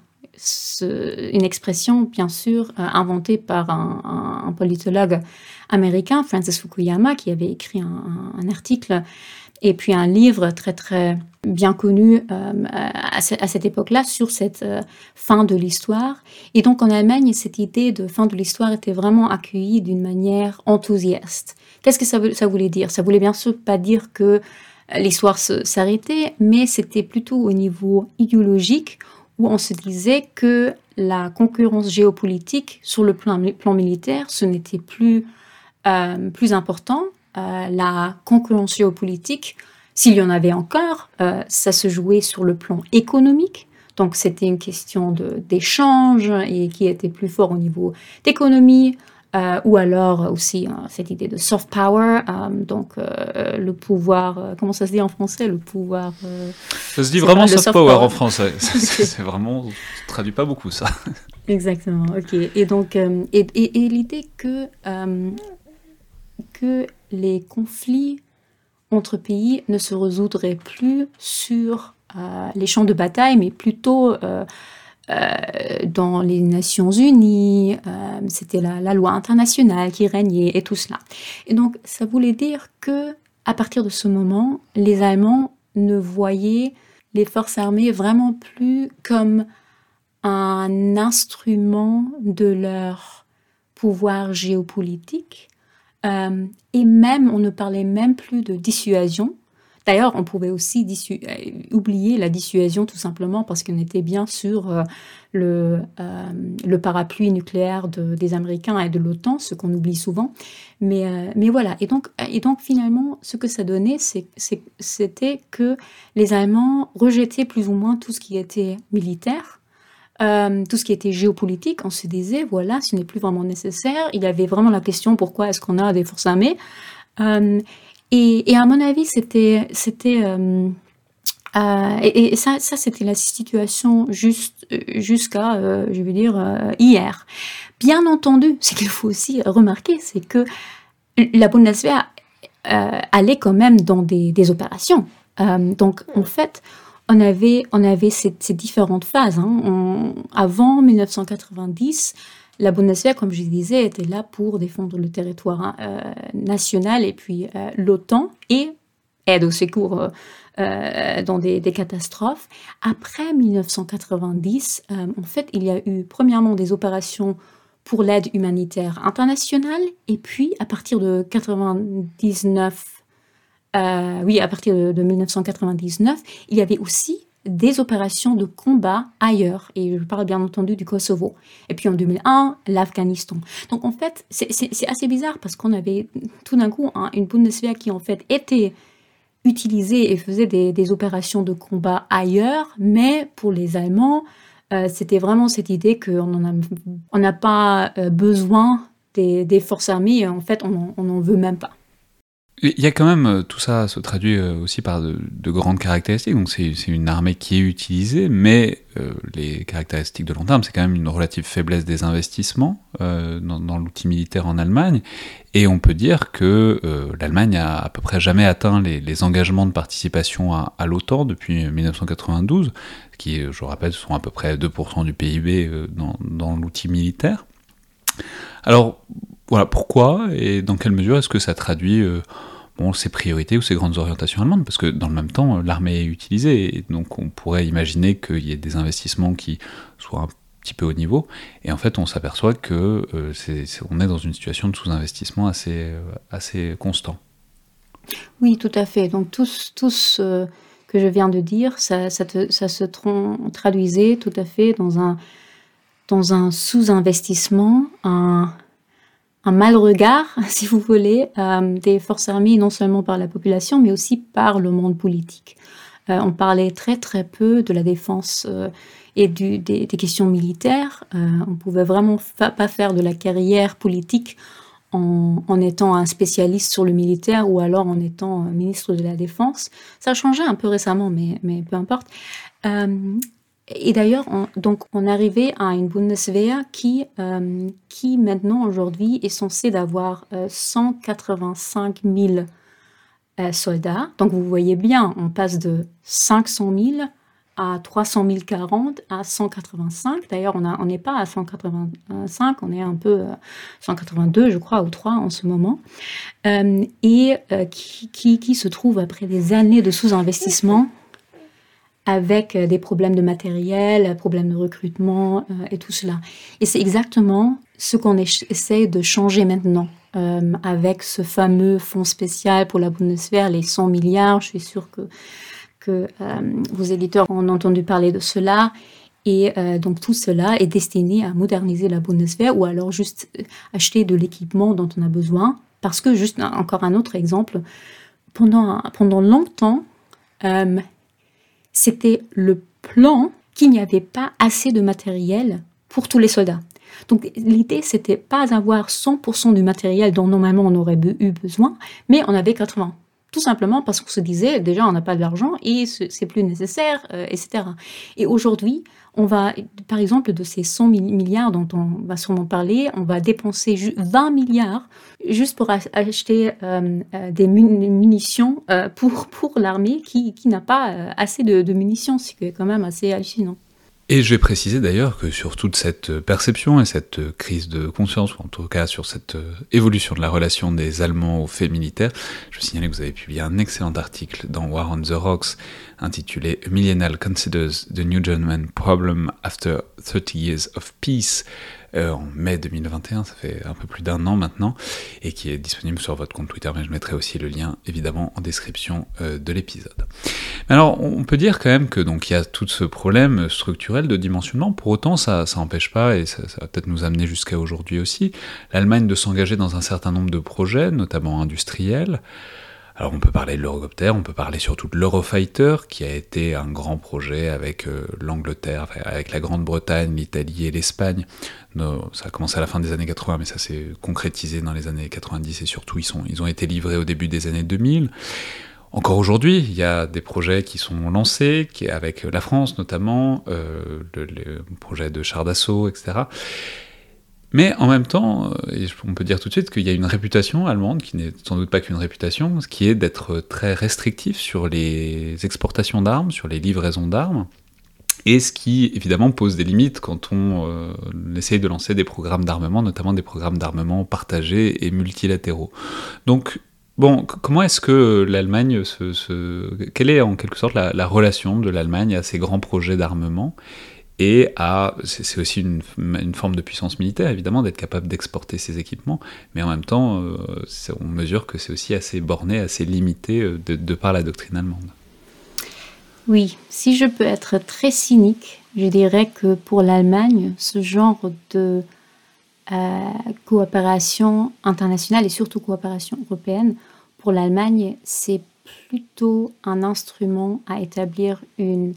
une expression bien sûr inventée par un, politologue américain, Francis Fukuyama, qui avait écrit un, un article et puis un livre très très bien connu euh, à, cette époque-là sur cette euh, fin de l'histoire. Et donc en Allemagne, cette idée de fin de l'histoire était vraiment accueillie d'une manière enthousiaste. Qu'est-ce que ça, voulait dire? Ça voulait bien sûr pas dire que euh, l'histoire s'arrêtait, mais c'était plutôt au niveau idéologique où on se disait que la concurrence géopolitique sur le plan, plan militaire, ce n'était plus, plus important euh, la concurrence géopolitique, s'il y en avait encore, euh, ça se jouait sur le plan économique. Donc c'était une question d'échange et qui était plus fort au niveau d'économie, euh, ou alors aussi cette idée de soft power, donc le pouvoir, comment ça se dit en français, le pouvoir. ça se dit vraiment soft, power, en français. C'est vraiment, traduit pas beaucoup ça. Exactement. Ok. Et donc, et, et l'idée que que les conflits entre pays ne se résoudraient plus sur euh, les champs de bataille, mais plutôt euh, euh, dans les Nations Unies. C'était la, loi internationale qui régnait et tout cela. Et donc, ça voulait dire que à partir de ce moment, les Allemands ne voyaient les forces armées vraiment plus comme un instrument de leur pouvoir géopolitique, euh, et même, on ne parlait même plus de dissuasion. D'ailleurs, on pouvait aussi euh, oublier la dissuasion tout simplement parce qu'on était bien sur euh, le, parapluie nucléaire des Américains et de l'OTAN, ce qu'on oublie souvent. Mais, mais voilà, et donc, et donc finalement, ce que ça donnait, c'était que les Allemands rejetaient plus ou moins tout ce qui était militaire. Tout ce qui était géopolitique, on se disait, voilà, ce n'est plus vraiment nécessaire. Il y avait vraiment la question, pourquoi est-ce qu'on a des forces armées? Et, à mon avis, c'était, c'était, euh, euh, et, ça, c'était la situation jusqu'à, euh, je veux dire, hier. Bien entendu, ce qu'il faut aussi remarquer, c'est que la Bundeswehr allait quand même dans des opérations. donc, en fait, on avait, on ces, différentes phases. Hein. avant 1990, la Bundeswehr, comme je disais, était là pour défendre le territoire hein, euh, national et puis euh, l'OTAN et aide au secours euh, dans des, catastrophes. Après 1990, en fait, il y a eu premièrement des opérations pour l'aide humanitaire internationale et puis à partir de 99, oui, à partir de, de 1999, il y avait aussi des opérations de combat ailleurs. Et je parle bien entendu du Kosovo. Et puis en 2001, l'Afghanistan. Donc en fait, c'est assez bizarre parce qu'on avait tout d'un coup une Bundeswehr qui en fait était utilisée et faisait des, opérations de combat ailleurs, mais pour les Allemands, euh, c'était vraiment cette idée qu'on n'a pas euh, besoin des, forces armées, en fait, on n'en veut même pas. Il y a quand même, euh, tout ça se traduit euh, aussi par de, grandes caractéristiques, donc c'est une armée qui est utilisée, mais euh, les caractéristiques de long terme, c'est quand même une relative faiblesse des investissements dans, l'outil militaire en Allemagne, et on peut dire que l'Allemagne a à peu près jamais atteint les, engagements de participation à, l'OTAN depuis 1992, qui, je rappelle, sont à peu près 2% du PIB dans, dans l'outil militaire. Alors, voilà, pourquoi et dans quelle mesure est-ce que ça traduit euh, bon, ces priorités ou ces grandes orientations allemandes? Parce que dans le même temps, l'armée est utilisée, et donc on pourrait imaginer qu'il y ait des investissements qui soient un petit peu au niveau, et en fait on s'aperçoit que euh, est, on est dans une situation de sous-investissement assez, euh, assez constant. Oui, tout à fait. Donc tout ce que je viens de dire, ça, ça se traduisait tout à fait dans un, dans un sous-investissement, un mal regard, si vous voulez, euh, des forces armées, non seulement par la population, mais aussi par le monde politique. Euh, on parlait très très peu de la défense euh, et des, questions militaires. on pouvait vraiment pas faire de la carrière politique en, étant un spécialiste sur le militaire ou alors en étant ministre de la Défense. Ça a changé un peu récemment, mais peu importe. Et d'ailleurs, on, donc, on arrivait à une Bundeswehr qui, euh, qui maintenant, aujourd'hui, est censée d'avoir 185 euh, 000 euh, soldats. Donc, vous voyez bien, on passe de 500 000 à 300 040 à 185. D'ailleurs, on n'est pas à 185, on est un peu 182, je crois, ou 3 en ce moment. et qui, se trouve après des années de sous-investissement avec euh, des problèmes de matériel, problèmes de recrutement euh, et tout cela. Et c'est exactement ce qu'on essaie de changer maintenant euh, avec ce fameux fonds spécial pour la Bundeswehr, les 100 milliards. Je suis sûre que, que vos éditeurs ont entendu parler de cela. Et donc tout cela est destiné à moderniser la Bundeswehr ou alors juste acheter de l'équipement dont on a besoin. Parce que, juste encore un autre exemple, pendant, pendant longtemps, c'était le plan qu'il n'y avait pas assez de matériel pour tous les soldats. Donc l'idée, c'était pas d'avoir 100% du matériel dont normalement on aurait eu besoin, mais on avait 80. Tout simplement parce qu'on se disait, déjà, on n'a pas d'argent et c'est plus nécessaire, euh, etc. Et aujourd'hui, on va, par exemple, de ces 100 milliards dont on va sûrement parler, on va dépenser 20 milliards juste pour acheter euh, euh, des munitions pour, pour l'armée qui, qui n'a pas assez de, de munitions, ce qui est quand même assez hallucinant. Et je vais préciser d'ailleurs que sur toute cette perception et cette crise de conscience, ou en tout cas sur cette évolution de la relation des Allemands aux faits militaires, je veux signaler que vous avez publié un excellent article dans War on the Rocks intitulé Millennial Considers the New German Problem After 30 Years of Peace, euh, en mai 2021, ça fait un peu plus d'un an maintenant, et qui est disponible sur votre compte Twitter, mais je mettrai aussi le lien évidemment en description euh, de l'épisode. Alors on peut dire quand même que donc il y a tout ce problème structurel de dimensionnement, pour autant ça n'empêche pas, et ça, ça va peut-être nous amener jusqu'à aujourd'hui aussi, l'Allemagne de s'engager dans un certain nombre de projets, notamment industriels, alors on peut parler de l'Eurocopter, on peut parler surtout de l'Eurofighter, qui a été un grand projet avec euh, l'Angleterre, avec la Grande-Bretagne, l'Italie et l'Espagne. ça a commencé à la fin des années 80, mais ça s'est concrétisé dans les années 90 et surtout ils, sont, ils ont été livrés au début des années 2000. Encore aujourd'hui, il y a des projets qui sont lancés, avec la France notamment, euh, le, le, projet de char d'assaut, etc. Mais en même temps, euh, on peut dire tout de suite qu'il y a une réputation allemande, qui n'est sans doute pas qu'une réputation, ce qui est d'être très restrictif sur les exportations d'armes, sur les livraisons d'armes, et ce qui évidemment pose des limites quand on euh, essaye de lancer des programmes d'armement, notamment des programmes d'armement partagés et multilatéraux. Donc, bon, comment est-ce que l'Allemagne se, Quelle est en quelque sorte la relation de l'Allemagne à ces grands projets d'armement? Et c'est aussi une, forme de puissance militaire, évidemment, d'être capable d'exporter ses équipements, mais en même temps, euh, on mesure que c'est aussi assez borné, assez limité euh, de, de, par la doctrine allemande. Oui, si je peux être très cynique, je dirais que pour l'Allemagne, ce genre de euh, coopération internationale et surtout coopération européenne, pour l'Allemagne, c'est plutôt un instrument à établir une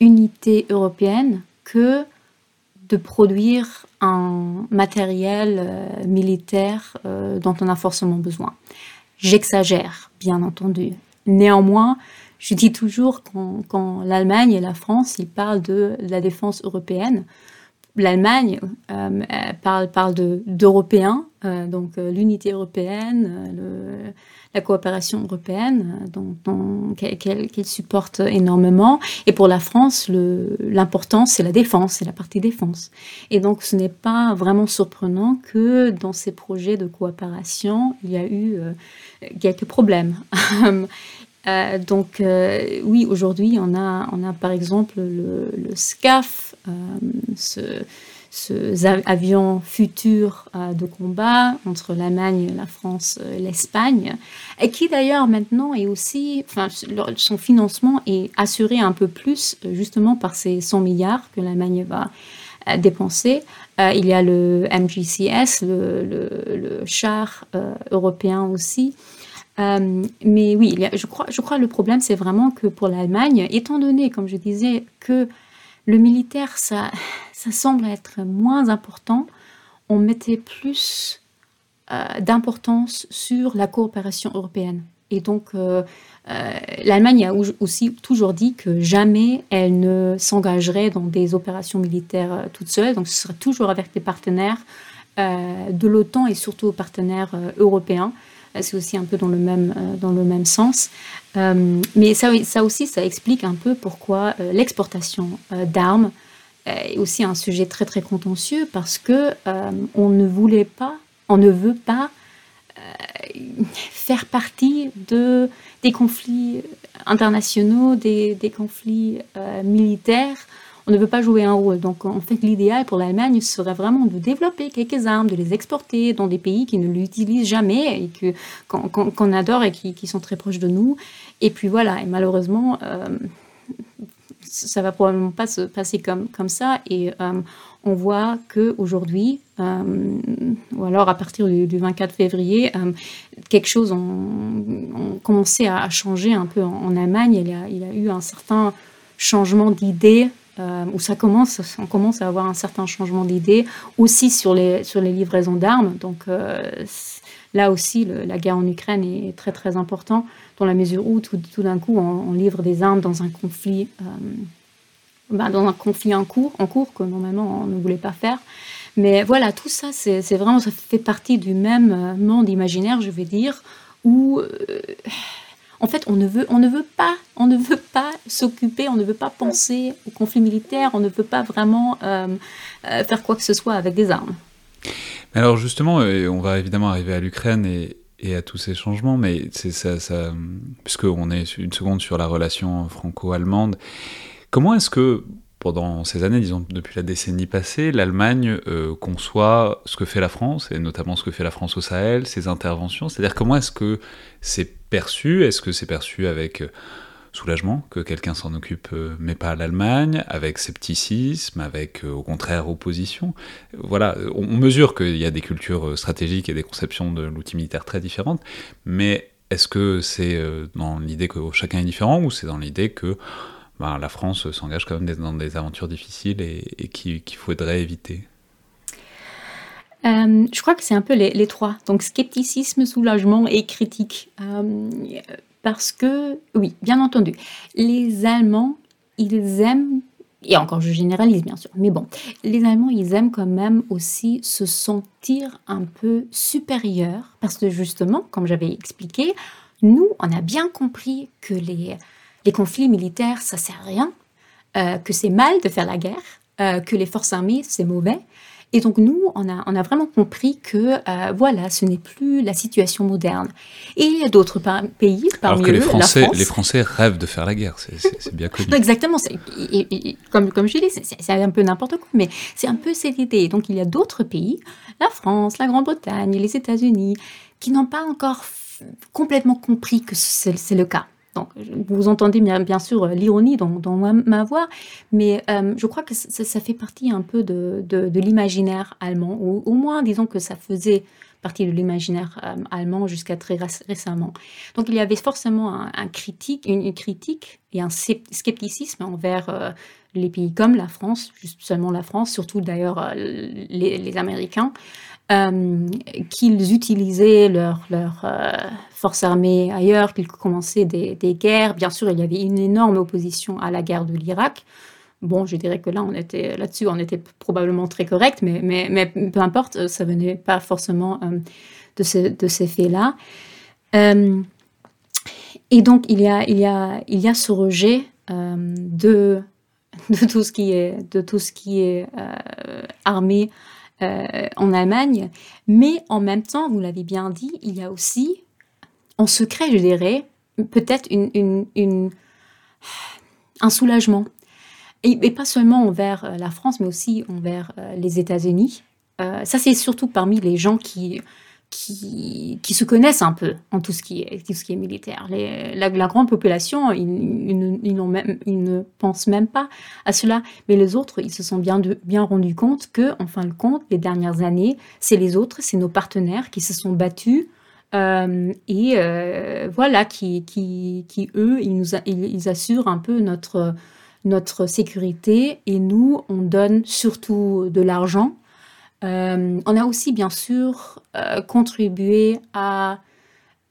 unité européenne que de produire un matériel euh, militaire euh, dont on a forcément besoin. J'exagère, bien entendu. Néanmoins, je dis toujours quand, quand l'Allemagne et la France, ils parlent de la défense européenne, l'Allemagne euh, parle, d'Européens, donc l'unité européenne, le, la coopération européenne qu'elle supporte énormément. Et pour la France, l'important, c'est la défense, c'est la partie défense. Et donc, ce n'est pas vraiment surprenant que dans ces projets de coopération, il y a eu euh, quelques problèmes. Euh, donc euh, oui, aujourd'hui, on a, par exemple le, le SCAF, ce, ce avion futur euh, de combat entre l'Allemagne, la France, et l'Espagne, et qui d'ailleurs maintenant est aussi, enfin, son financement est assuré un peu plus euh, justement par ces 100 milliards que l'Allemagne va euh, dépenser. il y a le MGCS, le, char européen aussi. mais oui, je crois, je crois le problème, c'est vraiment que pour l'Allemagne, étant donné, comme je disais, que le militaire, ça, semble être moins important. On mettait plus euh, d'importance sur la coopération européenne. Et donc, euh, euh, l'Allemagne a aussi toujours dit que jamais elle ne s'engagerait dans des opérations militaires toute seule. Donc, ce serait toujours avec des partenaires de l'OTAN et surtout partenaires européens. C'est aussi un peu dans le même, dans le même sens. Mais ça, aussi, ça explique un peu pourquoi l'exportation d'armes est aussi un sujet très très contentieux parce que euh, on ne voulait pas, on ne veut pas euh, faire partie de des conflits internationaux, des, conflits euh, militaires. On ne veut pas jouer un rôle. Donc, en fait, l'idéal pour l'Allemagne serait vraiment de développer quelques armes, de les exporter dans des pays qui ne l'utilisent jamais et que qu'on adore et qui, sont très proches de nous. Et puis voilà. Et malheureusement ça va probablement pas se passer comme, comme ça. Et euh, on voit qu'aujourd'hui, euh, ou alors à partir du, 24 février, euh, quelque chose a commencé à, changer un peu en, Allemagne. Il y, a, eu un certain changement d'idée. Où ça commence, on commence à avoir un certain changement d'idée aussi sur les, sur les livraisons d'armes. Donc là aussi, la guerre en Ukraine est très très important dans la mesure où tout, d'un coup on, livre des armes dans un conflit, euh, ben, dans un conflit en cours, en cours que normalement on ne voulait pas faire. Mais voilà, tout ça, c'est vraiment, ça fait partie du même euh, monde imaginaire, je vais dire, où euh, en fait on ne veut, on ne veut pas, on ne veut pas s'occuper, on ne veut pas penser au conflit militaire, on ne veut pas vraiment faire quoi que ce soit avec des armes. Alors justement, on va évidemment arriver à l'Ukraine et, et à tous ces changements, mais c'est ça, ça puisqu'on est une seconde sur la relation franco-allemande, comment est-ce que pendant ces années, disons depuis la décennie passée, l'Allemagne conçoit ce que fait la France, et notamment ce que fait la France au Sahel, ses interventions C'est-à-dire comment est-ce que c'est perçu? Est-ce que c'est perçu avec soulagement que quelqu'un s'en occupe, euh, mais pas l'Allemagne, avec scepticisme, avec euh, au contraire opposition? Voilà, on, mesure qu'il y a des cultures euh, stratégiques et des conceptions de l'outil militaire très différentes, mais est-ce que c'est dans l'idée que chacun est différent ou c'est dans l'idée que ben, la France s'engage quand même dans des aventures difficiles et, qu'il faudrait éviter je crois que c'est un peu les, trois. Donc scepticisme, soulagement et critique parce que, oui, bien entendu, les Allemands, ils aiment, et encore je généralise bien sûr, mais bon, les Allemands, ils aiment quand même aussi se sentir un peu supérieurs, parce que justement, comme j'avais expliqué, nous, on a bien compris que les, les conflits militaires, ça sert à rien, euh, que c'est mal de faire la guerre, euh, que les forces armées, c'est mauvais, et donc nous, on a, on a vraiment compris que euh, voilà, ce n'est plus la situation moderne. Et il y a d'autres pays, parmi Alors que les Français, la France, les Français rêvent de faire la guerre, c'est bien connu. exactement, comme, comme je dis, c'est un peu n'importe quoi, mais c'est un peu cette idée. Donc il y a d'autres pays, la France, la Grande-Bretagne, les États-Unis, qui n'ont pas encore complètement compris que c'est le cas vous entendez bien, sûr euh, l'ironie dans, ma, voix, mais euh, je crois que ça, fait partie un peu de, l'imaginaire allemand, ou au moins disons que ça faisait partie de l'imaginaire euh, allemand jusqu'à très récemment. Donc il y avait forcément un, critique, une, critique et un scepticisme envers les pays comme la France, juste seulement la France, surtout d'ailleurs les, Américains, euh, qu'ils utilisaient leurs leur, euh, forces armées ailleurs, qu'ils commençaient des, des, guerres. Bien sûr, il y avait une énorme opposition à la guerre de l'Irak. Bon, je dirais que là, on était là-dessus, on était probablement très correct, mais, mais, peu importe, ça venait pas forcément euh, de, ce, de, ces faits-là. et donc, il y a, il y a, il y a ce rejet de, de tout ce qui est, de tout ce qui est armé euh, en Allemagne. Mais en même temps, vous l'avez bien dit, il y a aussi, en secret, je dirais, peut-être un soulagement. Et, pas seulement envers euh, la France, mais aussi envers euh, les États-Unis. ça, c'est surtout parmi les gens qui qui, se connaissent un peu en tout ce qui est, tout ce qui est militaire. La, grande population, ils, ne pensent même pas à cela. Mais les autres, ils se sont bien, rendus compte que, en fin de compte, les dernières années, c'est les autres, c'est nos partenaires qui se sont battus euh, et euh, voilà, qui, eux, ils, assurent un peu notre sécurité et nous, on donne surtout de l'argent euh, on a aussi bien sûr euh, contribué à,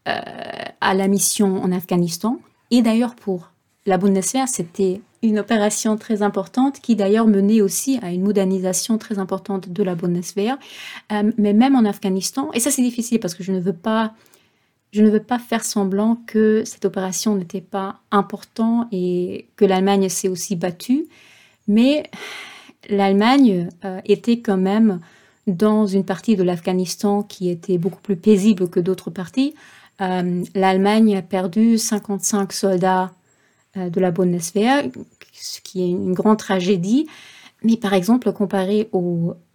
euh, à la mission en Afghanistan. Et d'ailleurs pour la Bundeswehr, c'était une opération très importante qui d'ailleurs menait aussi à une modernisation très importante de la Bundeswehr. mais même en Afghanistan, et ça c'est difficile parce que je ne veux pas je ne veux pas faire semblant que cette opération n'était pas importante et que l'Allemagne s'est aussi battue, mais l'Allemagne était quand même dans une partie de l'Afghanistan qui était beaucoup plus paisible que d'autres parties. Euh, L'Allemagne a perdu 55 soldats euh, de la Bundeswehr, ce qui est une grande tragédie. Mais par exemple, comparé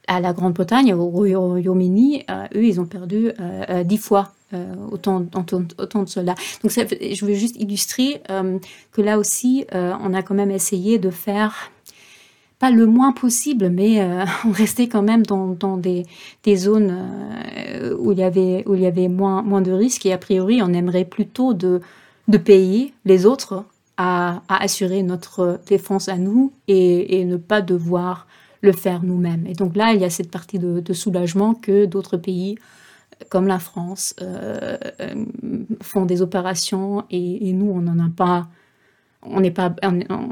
à la Grande-Bretagne, au Royaume-Uni, euh, eux, ils ont perdu 10 fois autant, de soldats. Donc, je veux juste illustrer que là aussi, on a quand même essayé de faire pas le moins possible, mais euh, on restait quand même dans, des, zones euh, où il y avait, où il y avait moins, moins de risques. Et a priori, on aimerait plutôt de, payer les autres à, assurer notre défense à nous et, ne pas devoir le faire nous-mêmes. Et donc là, il y a cette partie de, soulagement que d'autres pays comme la France euh, font des opérations et, nous, on n'en a pas, on n'est pas, on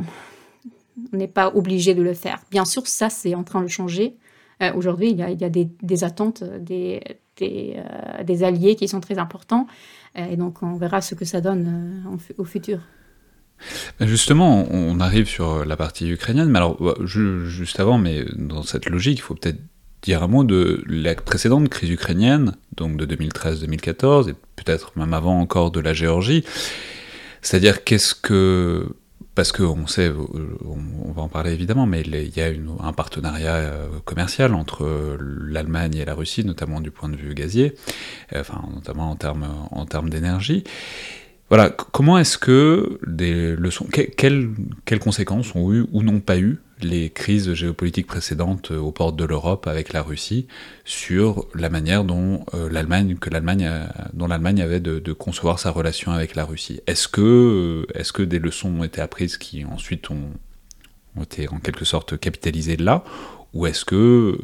n'est pas obligé de le faire. Bien sûr, ça, c'est en train de changer. Euh, aujourd'hui, il y a, des, attentes des, euh, des, alliés qui sont très importants. Euh, et donc, on verra ce que ça donne au futur. Justement, on arrive sur la partie ukrainienne, mais alors, juste avant, mais dans cette logique, il faut peut-être dire un mot de la précédente crise ukrainienne, donc de 2013-2014, et peut-être même avant encore de la Géorgie. C'est-à-dire, qu'est-ce que parce qu'on sait, on, va en parler évidemment, mais il y a un partenariat commercial entre l'Allemagne et la Russie, notamment du point de vue gazier, enfin notamment en termes d'énergie. Voilà, comment est-ce que des leçons, quelles, conséquences ont eu ou n'ont pas eu les crises géopolitiques précédentes euh, aux portes de l'Europe avec la Russie sur la manière dont euh, l'Allemagne, dont l'Allemagne avait de, concevoir sa relation avec la Russie? Est-ce que, euh, est-ce que des leçons ont été apprises qui ensuite ont, été en quelque sorte capitalisées là, ou est-ce que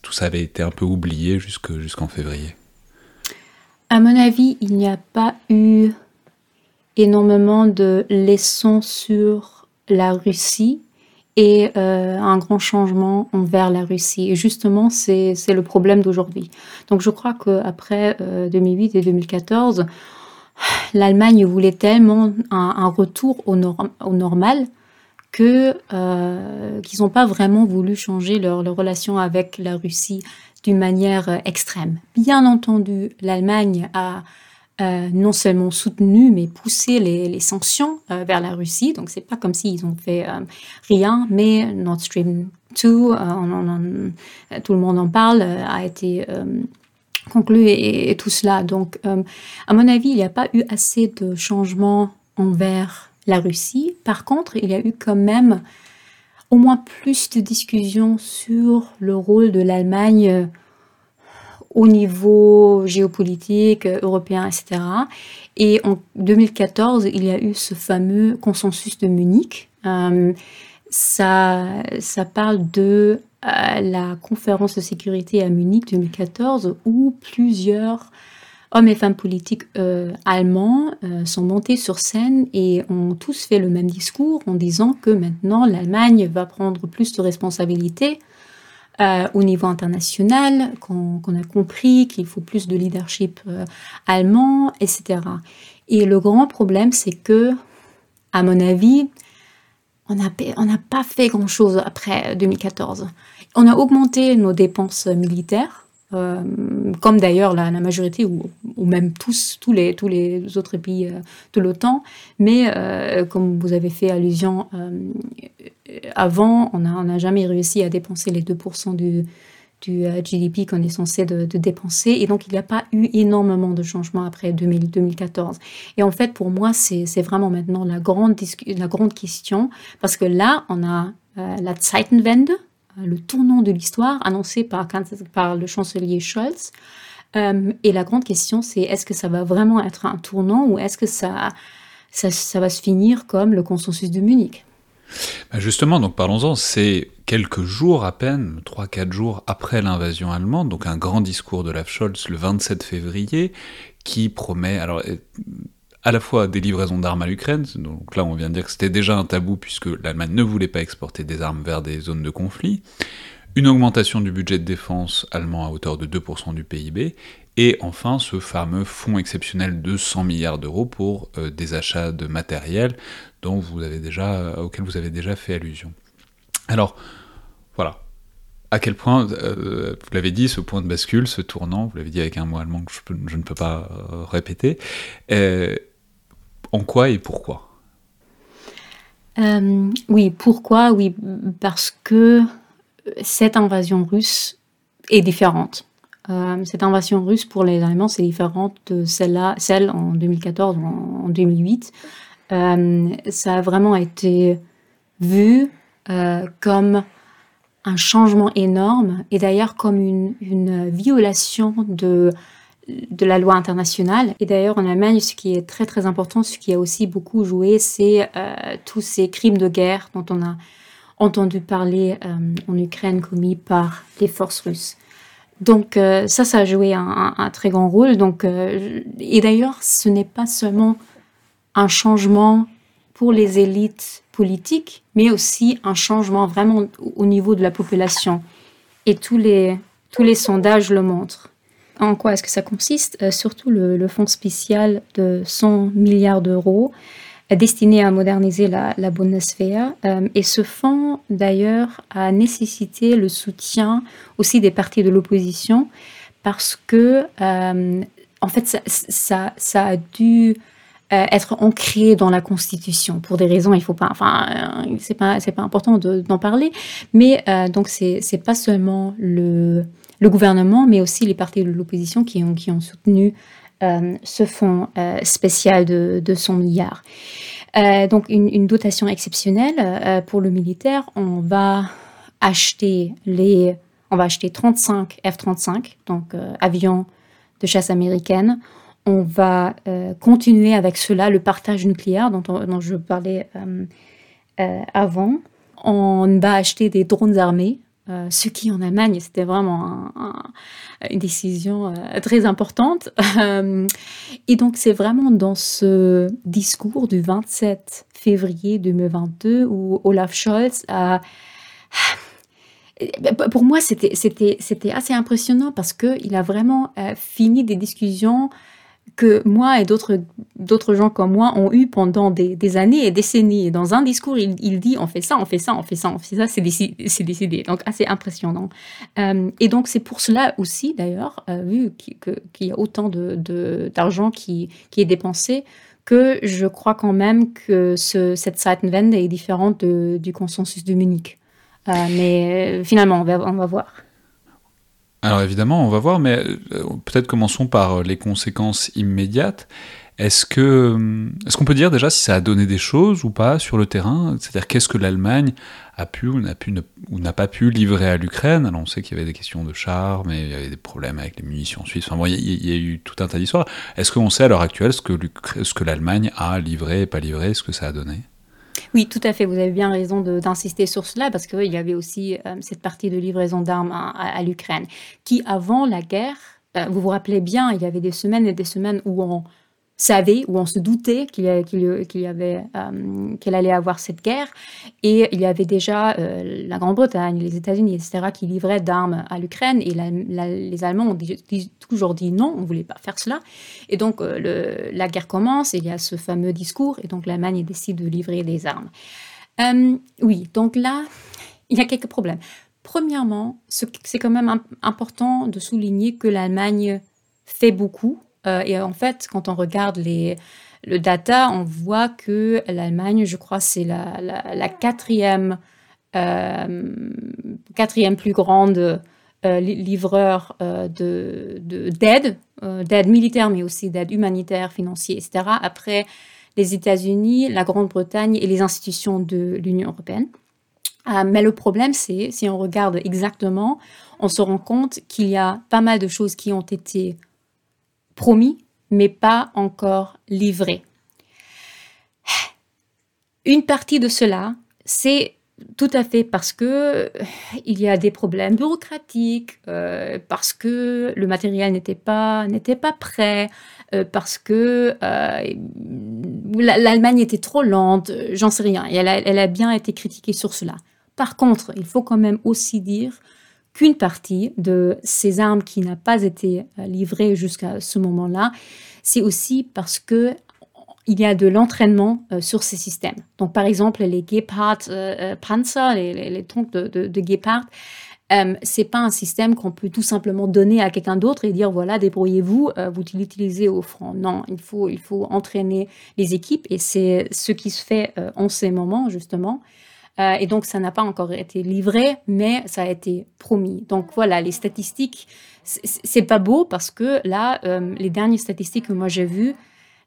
tout ça avait été un peu oublié jusqu'en février? À mon avis, il n'y a pas eu énormément de leçons sur la Russie et euh, un grand changement envers la Russie. Et justement, c'est le problème d'aujourd'hui. Donc je crois qu'après 2008 euh, et 2014, l'Allemagne voulait tellement un, retour au, normal que euh, qu'ils n'ont pas vraiment voulu changer leur relation avec la Russie d'une manière euh, extrême. Bien entendu, l'Allemagne a euh, non seulement soutenu, mais poussé les, sanctions euh, vers la Russie. Donc, c'est pas comme s'ils ont fait rien, mais Nord Stream 2, tout le monde en parle, a été conclu et, tout cela. Donc, à mon avis, il n'y a pas eu assez de changements envers la Russie. Par contre, il y a eu quand même au moins plus de discussions sur le rôle de l'Allemagne euh, au niveau géopolitique, euh, européen, etc. Et en 2014, il y a eu ce fameux consensus de Munich. Euh, ça, ça parle de la conférence de sécurité à Munich 2014 où plusieurs hommes et femmes politiques euh, allemands euh, sont montés sur scène et ont tous fait le même discours en disant que maintenant l'Allemagne va prendre plus de responsabilités euh, au niveau international, qu'on a compris qu'il faut plus de leadership allemand, etc. Et le grand problème, c'est que, à mon avis, on n'a pas fait grand-chose après 2014. On a augmenté nos dépenses militaires euh, comme d'ailleurs la, majorité ou, même tous, tous, les, autres pays euh, de l'OTAN. Mais euh, comme vous avez fait allusion avant, on n'a jamais réussi à dépenser les 2% du, du GDP qu'on est censé de, dépenser. Et donc, il n'y a pas eu énormément de changements après 2014. Et en fait, pour moi, c'est vraiment maintenant la grande, la grande question, parce que là, on a la Zeitenwende, le tournant de l'histoire annoncé par, le chancelier Scholz. Euh, et la grande question, c'est est-ce que ça va vraiment être un tournant ou est-ce que ça, va se finir comme le consensus de Munich? Bah, Justement, donc parlons-en, c'est quelques jours à peine, 3-4 jours après l'invasion allemande, donc un grand discours de Olaf Scholz le 27 février, qui promet, alors à la fois des livraisons d'armes à l'Ukraine, donc là on vient de dire que c'était déjà un tabou puisque l'Allemagne ne voulait pas exporter des armes vers des zones de conflit, une augmentation du budget de défense allemand à hauteur de 2% du PIB, et enfin ce fameux fonds exceptionnel de 100 milliards d'euros pour euh, des achats de matériel dont vous avez déjà, auquel vous avez déjà fait allusion. Alors, voilà, à quel point, euh, vous l'avez dit, ce point de bascule, ce tournant, vous l'avez dit avec un mot allemand que je, ne peux pas euh, répéter, en quoi et pourquoi? Euh, Oui, pourquoi? Oui, parce que cette invasion russe est différente. Euh, cette invasion russe pour les Allemands, c'est différente de celle-là, celle en 2014 ou en 2008. Euh, ça a vraiment été vu comme un changement énorme et d'ailleurs comme une violation de de la loi internationale. Et d'ailleurs, en Allemagne, ce qui est très très important, ce qui a aussi beaucoup joué, c'est euh, tous ces crimes de guerre dont on a entendu parler euh, en Ukraine commis par les forces russes. Donc euh, ça, ça a joué un, très grand rôle. Donc, et d'ailleurs, ce n'est pas seulement un changement pour les élites politiques, mais aussi un changement vraiment au niveau de la population. Et tous les, tous les sondages le montrent. En quoi est-ce que ça consiste euh, Surtout le, fonds spécial de 100 milliards d'euros euh, destiné à moderniser la, la Bundeswehr. Euh, et ce fonds, d'ailleurs, a nécessité le soutien aussi des partis de l'opposition parce que, en fait, ça, a dû être ancré dans la Constitution pour des raisons, il faut pas, enfin, c'est pas, c'est pas important d'en parler, mais donc c'est pas seulement le, le gouvernement, mais aussi les partis de l'opposition qui ont, soutenu ce fonds spécial de, de 100 milliards. donc une, dotation exceptionnelle pour le militaire, on va acheter les on va acheter 35 F-35, donc euh, avions de chasse américaine. On va euh, continuer avec cela le partage nucléaire dont, je parlais euh, avant. On va acheter des drones armés, ce qui en Allemagne, c'était vraiment une décision très importante. et donc, c'est vraiment dans ce discours du 27 février 2022 où Olaf Scholz a bah, pour moi, c'était assez impressionnant parce qu'il a vraiment euh, fini des discussions que moi et d'autres gens comme moi ont eues pendant des, années et décennies. Dans un discours, il, dit on fait ça, on fait ça, on fait ça, on fait ça, c'est décidé, Donc assez impressionnant. Euh, et donc c'est pour cela aussi, d'ailleurs, euh, vu qu'il y a autant d'argent de, qui, qui est dépensé, que je crois quand même que ce, cette Zeitenwende est différente du consensus de Munich. Euh, mais euh, finalement, on va, on va voir. Alors évidemment, on va voir, mais euh, peut-être commençons par les conséquences immédiates. Est-ce que est-ce qu'on peut dire déjà si ça a donné des choses ou pas sur le terrain? C'est-à-dire qu'est-ce que l'Allemagne a pu ou n'a pu ou n'a pas pu livrer à l'Ukraine? Alors on sait qu'il y avait des questions de chars, mais il y avait des problèmes avec les munitions suisses. Enfin bon, il y, a eu tout un tas d'histoires. Est-ce qu'on sait à l'heure actuelle ce que ce que l'Allemagne a livré et pas livré, ce que ça a donné? Oui, tout à fait. Vous avez bien raison d'insister sur cela parce qu'il y avait aussi euh, cette partie de livraison d'armes à, l'Ukraine qui, avant la guerre, euh, vous vous rappelez bien, il y avait des semaines et des semaines où on savait ou on se doutait qu'il avait euh, qu'elle allait avoir cette guerre et il y avait déjà euh, la Grande-Bretagne, les États-Unis, etc. qui livraient d'armes à l'Ukraine et les Allemands ont toujours dit non, on voulait pas faire cela et donc euh, la guerre commence il y a ce fameux discours et donc l'Allemagne décide de livrer des armes. oui, donc là il y a quelques problèmes. Premièrement, c'est quand même important de souligner que l'Allemagne fait beaucoup euh, et en fait, quand on regarde les, le data, on voit que l'Allemagne, je crois, c'est la, la, quatrième, euh, quatrième plus grande euh, livreur de, d'aide, d'aide militaire, mais aussi d'aide humanitaire, financière, etc., après les États-Unis, la Grande-Bretagne et les institutions de l'Union européenne. mais le problème, c'est, si on regarde exactement, on se rend compte qu'il y a pas mal de choses qui ont été promis, mais pas encore livré. Une partie de cela, c'est tout à fait parce que euh, il y a des problèmes bureaucratiques, euh, parce que le matériel n'était pas n'était pas prêt, euh, parce que l'Allemagne était trop lente, j'en sais rien. Et elle a, elle a bien été critiquée sur cela. Par contre, il faut quand même aussi dire qu'une partie de ces armes qui n'a pas été euh, livrée jusqu'à ce moment-là, c'est aussi parce que il y a de l'entraînement euh, sur ces systèmes. Donc, par exemple, les Gepard euh, Panzer, les, les, de, de, de Gepard, c'est pas un système qu'on peut tout simplement donner à quelqu'un d'autre et dire voilà débrouillez-vous, vous l'utilisez au front. Non, il faut il faut entraîner les équipes et c'est ce qui se fait en ces moments justement. Euh, et donc, ça n'a pas encore été livré, mais ça a été promis. Donc voilà, les statistiques, c'est pas beau parce que là, euh, les dernières statistiques que moi j'ai vues,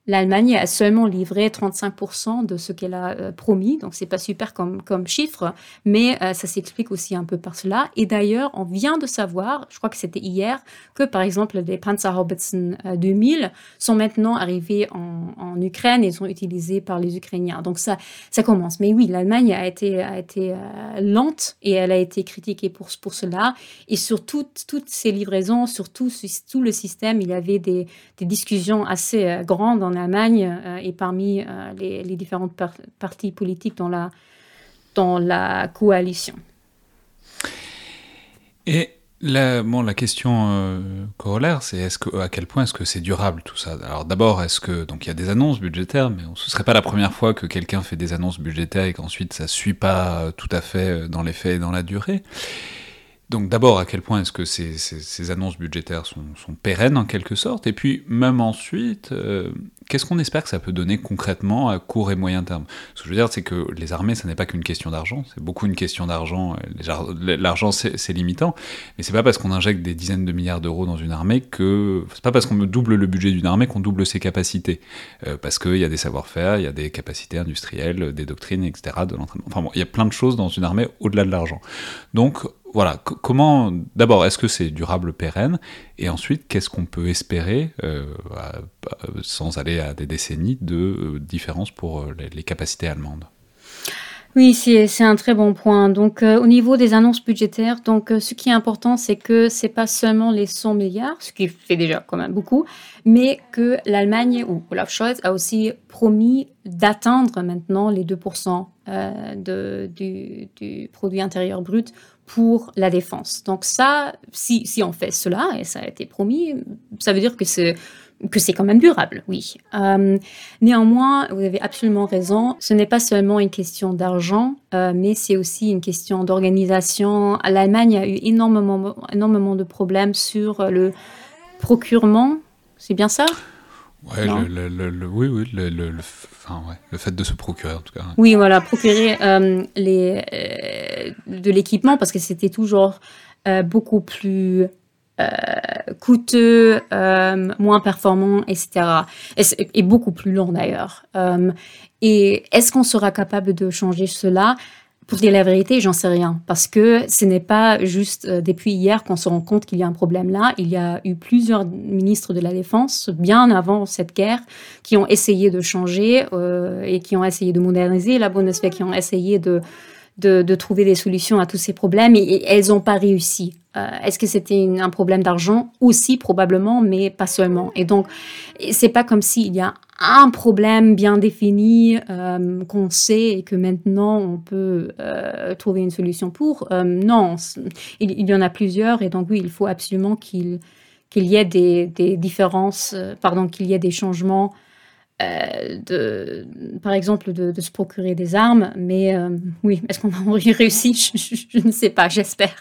l'Allemagne a seulement livré 35% de ce qu'elle a euh, promis, donc c'est pas super comme, comme chiffre, mais euh, ça s'explique aussi un peu par cela. Et d'ailleurs, on vient de savoir, je crois que c'était hier, que par exemple les Panzerhaubitzen 2000 euh, sont maintenant arrivés en, en, Ukraine et sont utilisés par les Ukrainiens. Donc ça, ça commence. Mais oui, l'Allemagne a été, a été lente et elle a été critiquée pour, pour cela. Et sur toutes, toutes ces livraisons, sur tout, tout le système, il y avait des, des discussions assez grandes en Allemagne euh, et parmi euh, les, différentes partis politiques dans la, dans la coalition. Et la, bon, la question euh, corollaire, c'est à quel point est-ce que c'est durable tout ça? Alors d'abord, est-ce que donc il y a des annonces budgétaires, mais ce serait pas la première fois que quelqu'un fait des annonces budgétaires et qu'ensuite ça suit pas tout à fait dans les faits et dans la durée. Donc d'abord, à quel point est-ce que ces, annonces budgétaires sont, pérennes en quelque sorte Et puis même ensuite, euh, qu'est-ce qu'on espère que ça peut donner concrètement à court et moyen terme? Ce que je veux dire, c'est que les armées, ça n'est pas qu'une question d'argent, c'est beaucoup une question d'argent. L'argent, c'est limitant, mais c'est pas parce qu'on injecte des dizaines de milliards d'euros dans une armée que c'est pas parce qu'on double le budget d'une armée qu'on double ses capacités, euh, parce qu'il y a des savoir-faire, il y a des capacités industrielles, des doctrines, etc. De l'entraînement. Enfin bon, il y a plein de choses dans une armée au-delà de l'argent. Donc voilà, comment d'abord est-ce que c'est durable, pérenne, et ensuite qu'est-ce qu'on peut espérer, euh, sans aller à des décennies, de euh, différence pour euh, les, capacités allemandes? Oui, c'est un très bon point. Donc, au niveau des annonces budgétaires, donc ce qui est important, c'est que c'est pas seulement les 100 milliards, ce qui fait déjà quand même beaucoup, mais que l'Allemagne ou Olaf Scholz a aussi promis d'atteindre maintenant les 2% de, du, produit intérieur brut pour la défense. Donc ça, si, si on fait cela, et ça a été promis, ça veut dire que c'est que c'est quand même durable, oui. Euh, néanmoins, vous avez absolument raison, ce n'est pas seulement une question d'argent, euh, mais c'est aussi une question d'organisation. L'Allemagne a eu énormément, énormément de problèmes sur le procurement, c'est bien ça? Ouais, le, oui, oui, le, enfin, ouais, le fait de se procurer en tout cas. Oui, voilà, procurer euh, les, euh, de l'équipement parce que c'était toujours euh, beaucoup plus coûteux, moins performant, etc. Et, et, beaucoup plus long d'ailleurs. et est-ce qu'on sera capable de changer cela? Pour dire la vérité, j'en sais rien. Parce que ce n'est pas juste euh, depuis hier qu'on se rend compte qu'il y a un problème là. Il y a eu plusieurs ministres de la Défense, bien avant cette guerre, qui ont essayé de changer euh, et qui ont essayé de moderniser la Bundeswehr, qui ont essayé de, de, trouver des solutions à tous ces problèmes et, elles n'ont pas réussi. Euh, est-ce que c'était un problème d'argent? Aussi, probablement, mais pas seulement. Et donc, c'est pas comme s'il y a un problème bien défini euh, qu'on sait et que maintenant on peut euh, trouver une solution pour. non, il, y en a plusieurs et donc oui, il faut absolument qu'il qu'il y ait des, des différences, pardon, qu'il y ait des changements euh, de, par exemple, de, se procurer des armes. Mais euh, oui, est-ce qu'on va y réussir? Je, ne sais pas, j'espère.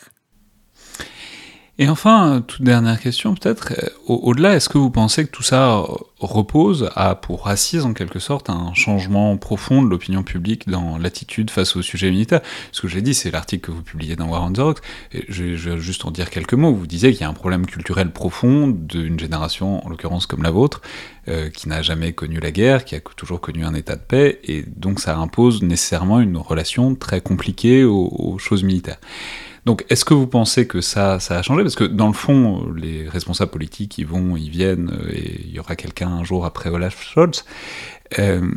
Et enfin, toute dernière question peut-être, euh, au-delà, est-ce que vous pensez que tout ça repose à pour assise en quelque sorte un changement profond de l'opinion publique dans l'attitude face au sujet militaire? Ce que j'ai dit, c'est l'article que vous publiez dans War on the Rocks, et je, vais juste en dire quelques mots. Vous disiez qu'il y a un problème culturel profond d'une génération, en l'occurrence comme la vôtre, euh, qui n'a jamais connu la guerre, qui a toujours connu un état de paix, et donc ça impose nécessairement une relation très compliquée aux choses militaires. Donc, est-ce que vous pensez que ça, ça a changé? Parce que dans le fond, les responsables politiques, ils vont, ils viennent, euh, et il y aura quelqu'un un jour après Olaf Scholz. Euh,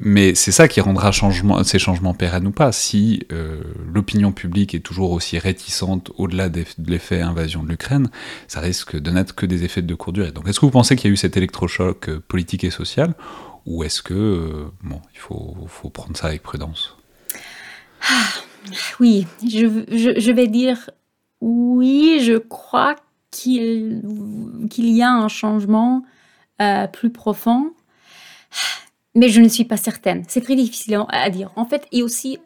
mais c'est ça qui rendra ces changements pérennes ou pas. Si euh, l'opinion publique est toujours aussi réticente au-delà de l'effet invasion de l'Ukraine, ça risque de n'être que des effets de courte durée. Donc est-ce que vous pensez qu'il y a eu cet électrochoc politique et social, ou est-ce que, bon, il faut, prendre ça avec prudence? Ah, oui, je, vais dire oui, je crois qu'il y a un changement euh, plus profond, mais je ne suis pas certaine. C'est très difficile à dire. En fait, et aussi,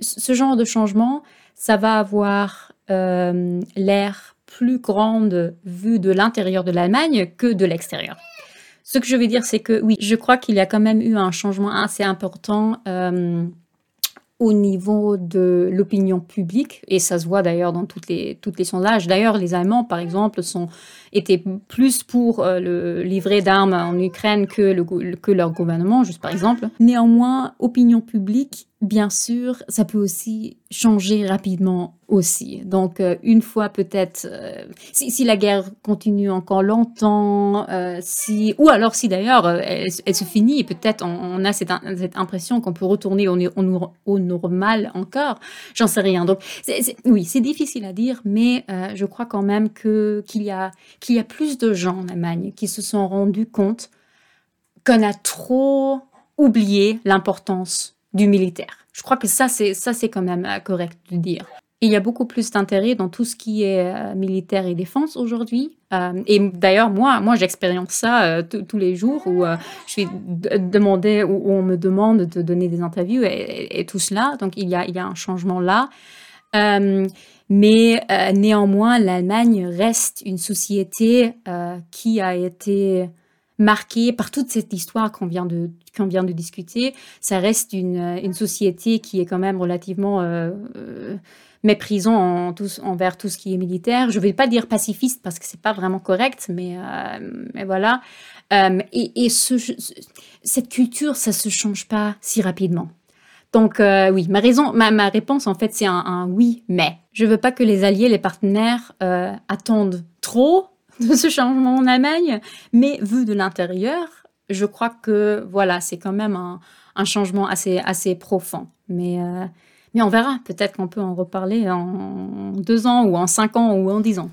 ce genre de changement, ça va avoir euh, l'air plus grande vue de l'intérieur de l'Allemagne que de l'extérieur. Ce que je veux dire, c'est que oui, je crois qu'il y a quand même eu un changement assez important. Euh, au niveau de l'opinion publique, et ça se voit d'ailleurs dans toutes les, sondages. D'ailleurs, les Allemands, par exemple, sont, étaient plus pour euh, le livret d'armes en Ukraine que, que leur gouvernement, juste par exemple. Néanmoins, opinion publique bien sûr, ça peut aussi changer rapidement aussi. Donc, euh, une fois peut-être, euh, si, la guerre continue encore longtemps, euh, si, ou alors si d'ailleurs elle, se finit peut-être on, a cette, impression qu'on peut retourner au, au, normal encore, j'en sais rien. Donc, oui, c'est difficile à dire, mais je crois quand même que qu'il y a qu'il y a plus de gens en Allemagne qui se sont rendus compte qu'on a trop oublié l'importance du militaire. Je crois que ça, c'est ça, c'est quand même euh, correct de dire. Il y a beaucoup plus d'intérêt dans tout ce qui est euh, militaire et défense aujourd'hui. Euh, et d'ailleurs, moi, moi j'expérience ça tous les jours où je suis demandé, où, on me demande de donner des interviews et, tout cela. Donc, il y a, il y a un changement là. mais néanmoins, l'Allemagne reste une société qui a été marqué par toute cette histoire qu'on vient de qu'on vient de discuter. Ça reste une, une société qui est quand même relativement méprisant en tous, envers tout ce qui est militaire. Je ne vais pas dire pacifiste parce que c'est pas vraiment correct, mais, mais voilà. et, et ce, cette culture, ça se change pas si rapidement. Donc euh, oui, ma raison, ma, ma réponse en fait c'est un, oui, mais je veux pas que les alliés, les partenaires euh, attendent trop de ce changement en Allemagne, mais vu de l'intérieur, je crois que voilà, c'est quand même un, changement assez assez profond. Mais euh, mais on verra. Peut-être qu'on peut en reparler en deux ans ou en cinq ans ou en dix ans.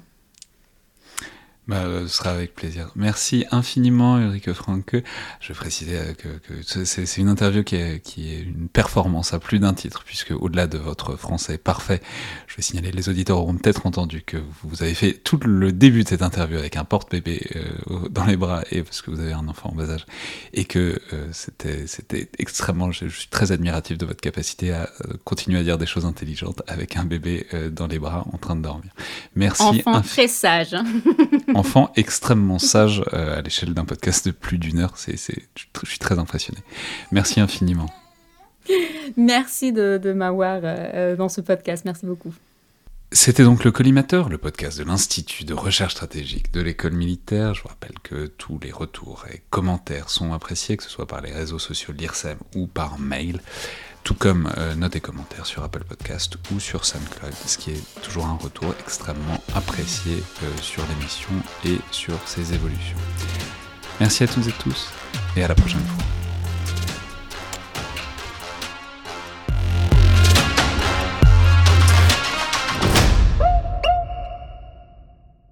Bah, ce sera avec plaisir. Merci infiniment, Ulrike Franke. Je préciser euh, que, que c'est une interview qui est, qui est, une performance à plus d'un titre, puisque au-delà de votre français parfait, je vais signaler, les auditeurs auront peut-être entendu que vous avez fait tout le début de cette interview avec un porte-bébé euh, dans les bras, et parce que vous avez un enfant en bas âge, et que euh, c'était extrêmement, je, suis très admiratif de votre capacité à euh, continuer à dire des choses intelligentes avec un bébé dans les bras en train de dormir. Merci. Enfant très sage. Enfant extrêmement sage euh, à l'échelle d'un podcast de plus d'une heure. C'est, je suis très impressionné. Merci infiniment. Merci de, m'avoir euh, dans ce podcast. Merci beaucoup. C'était donc le Collimateur, le podcast de l'Institut de recherche stratégique de l'école militaire. Je vous rappelle que tous les retours et commentaires sont appréciés, que ce soit par les réseaux sociaux de l'IRSEM ou par mail tout comme euh, notes et commentaires sur Apple Podcast ou sur SoundCloud, ce qui est toujours un retour extrêmement apprécié euh, sur l'émission et sur ses évolutions. Merci à toutes et tous, et à la prochaine fois.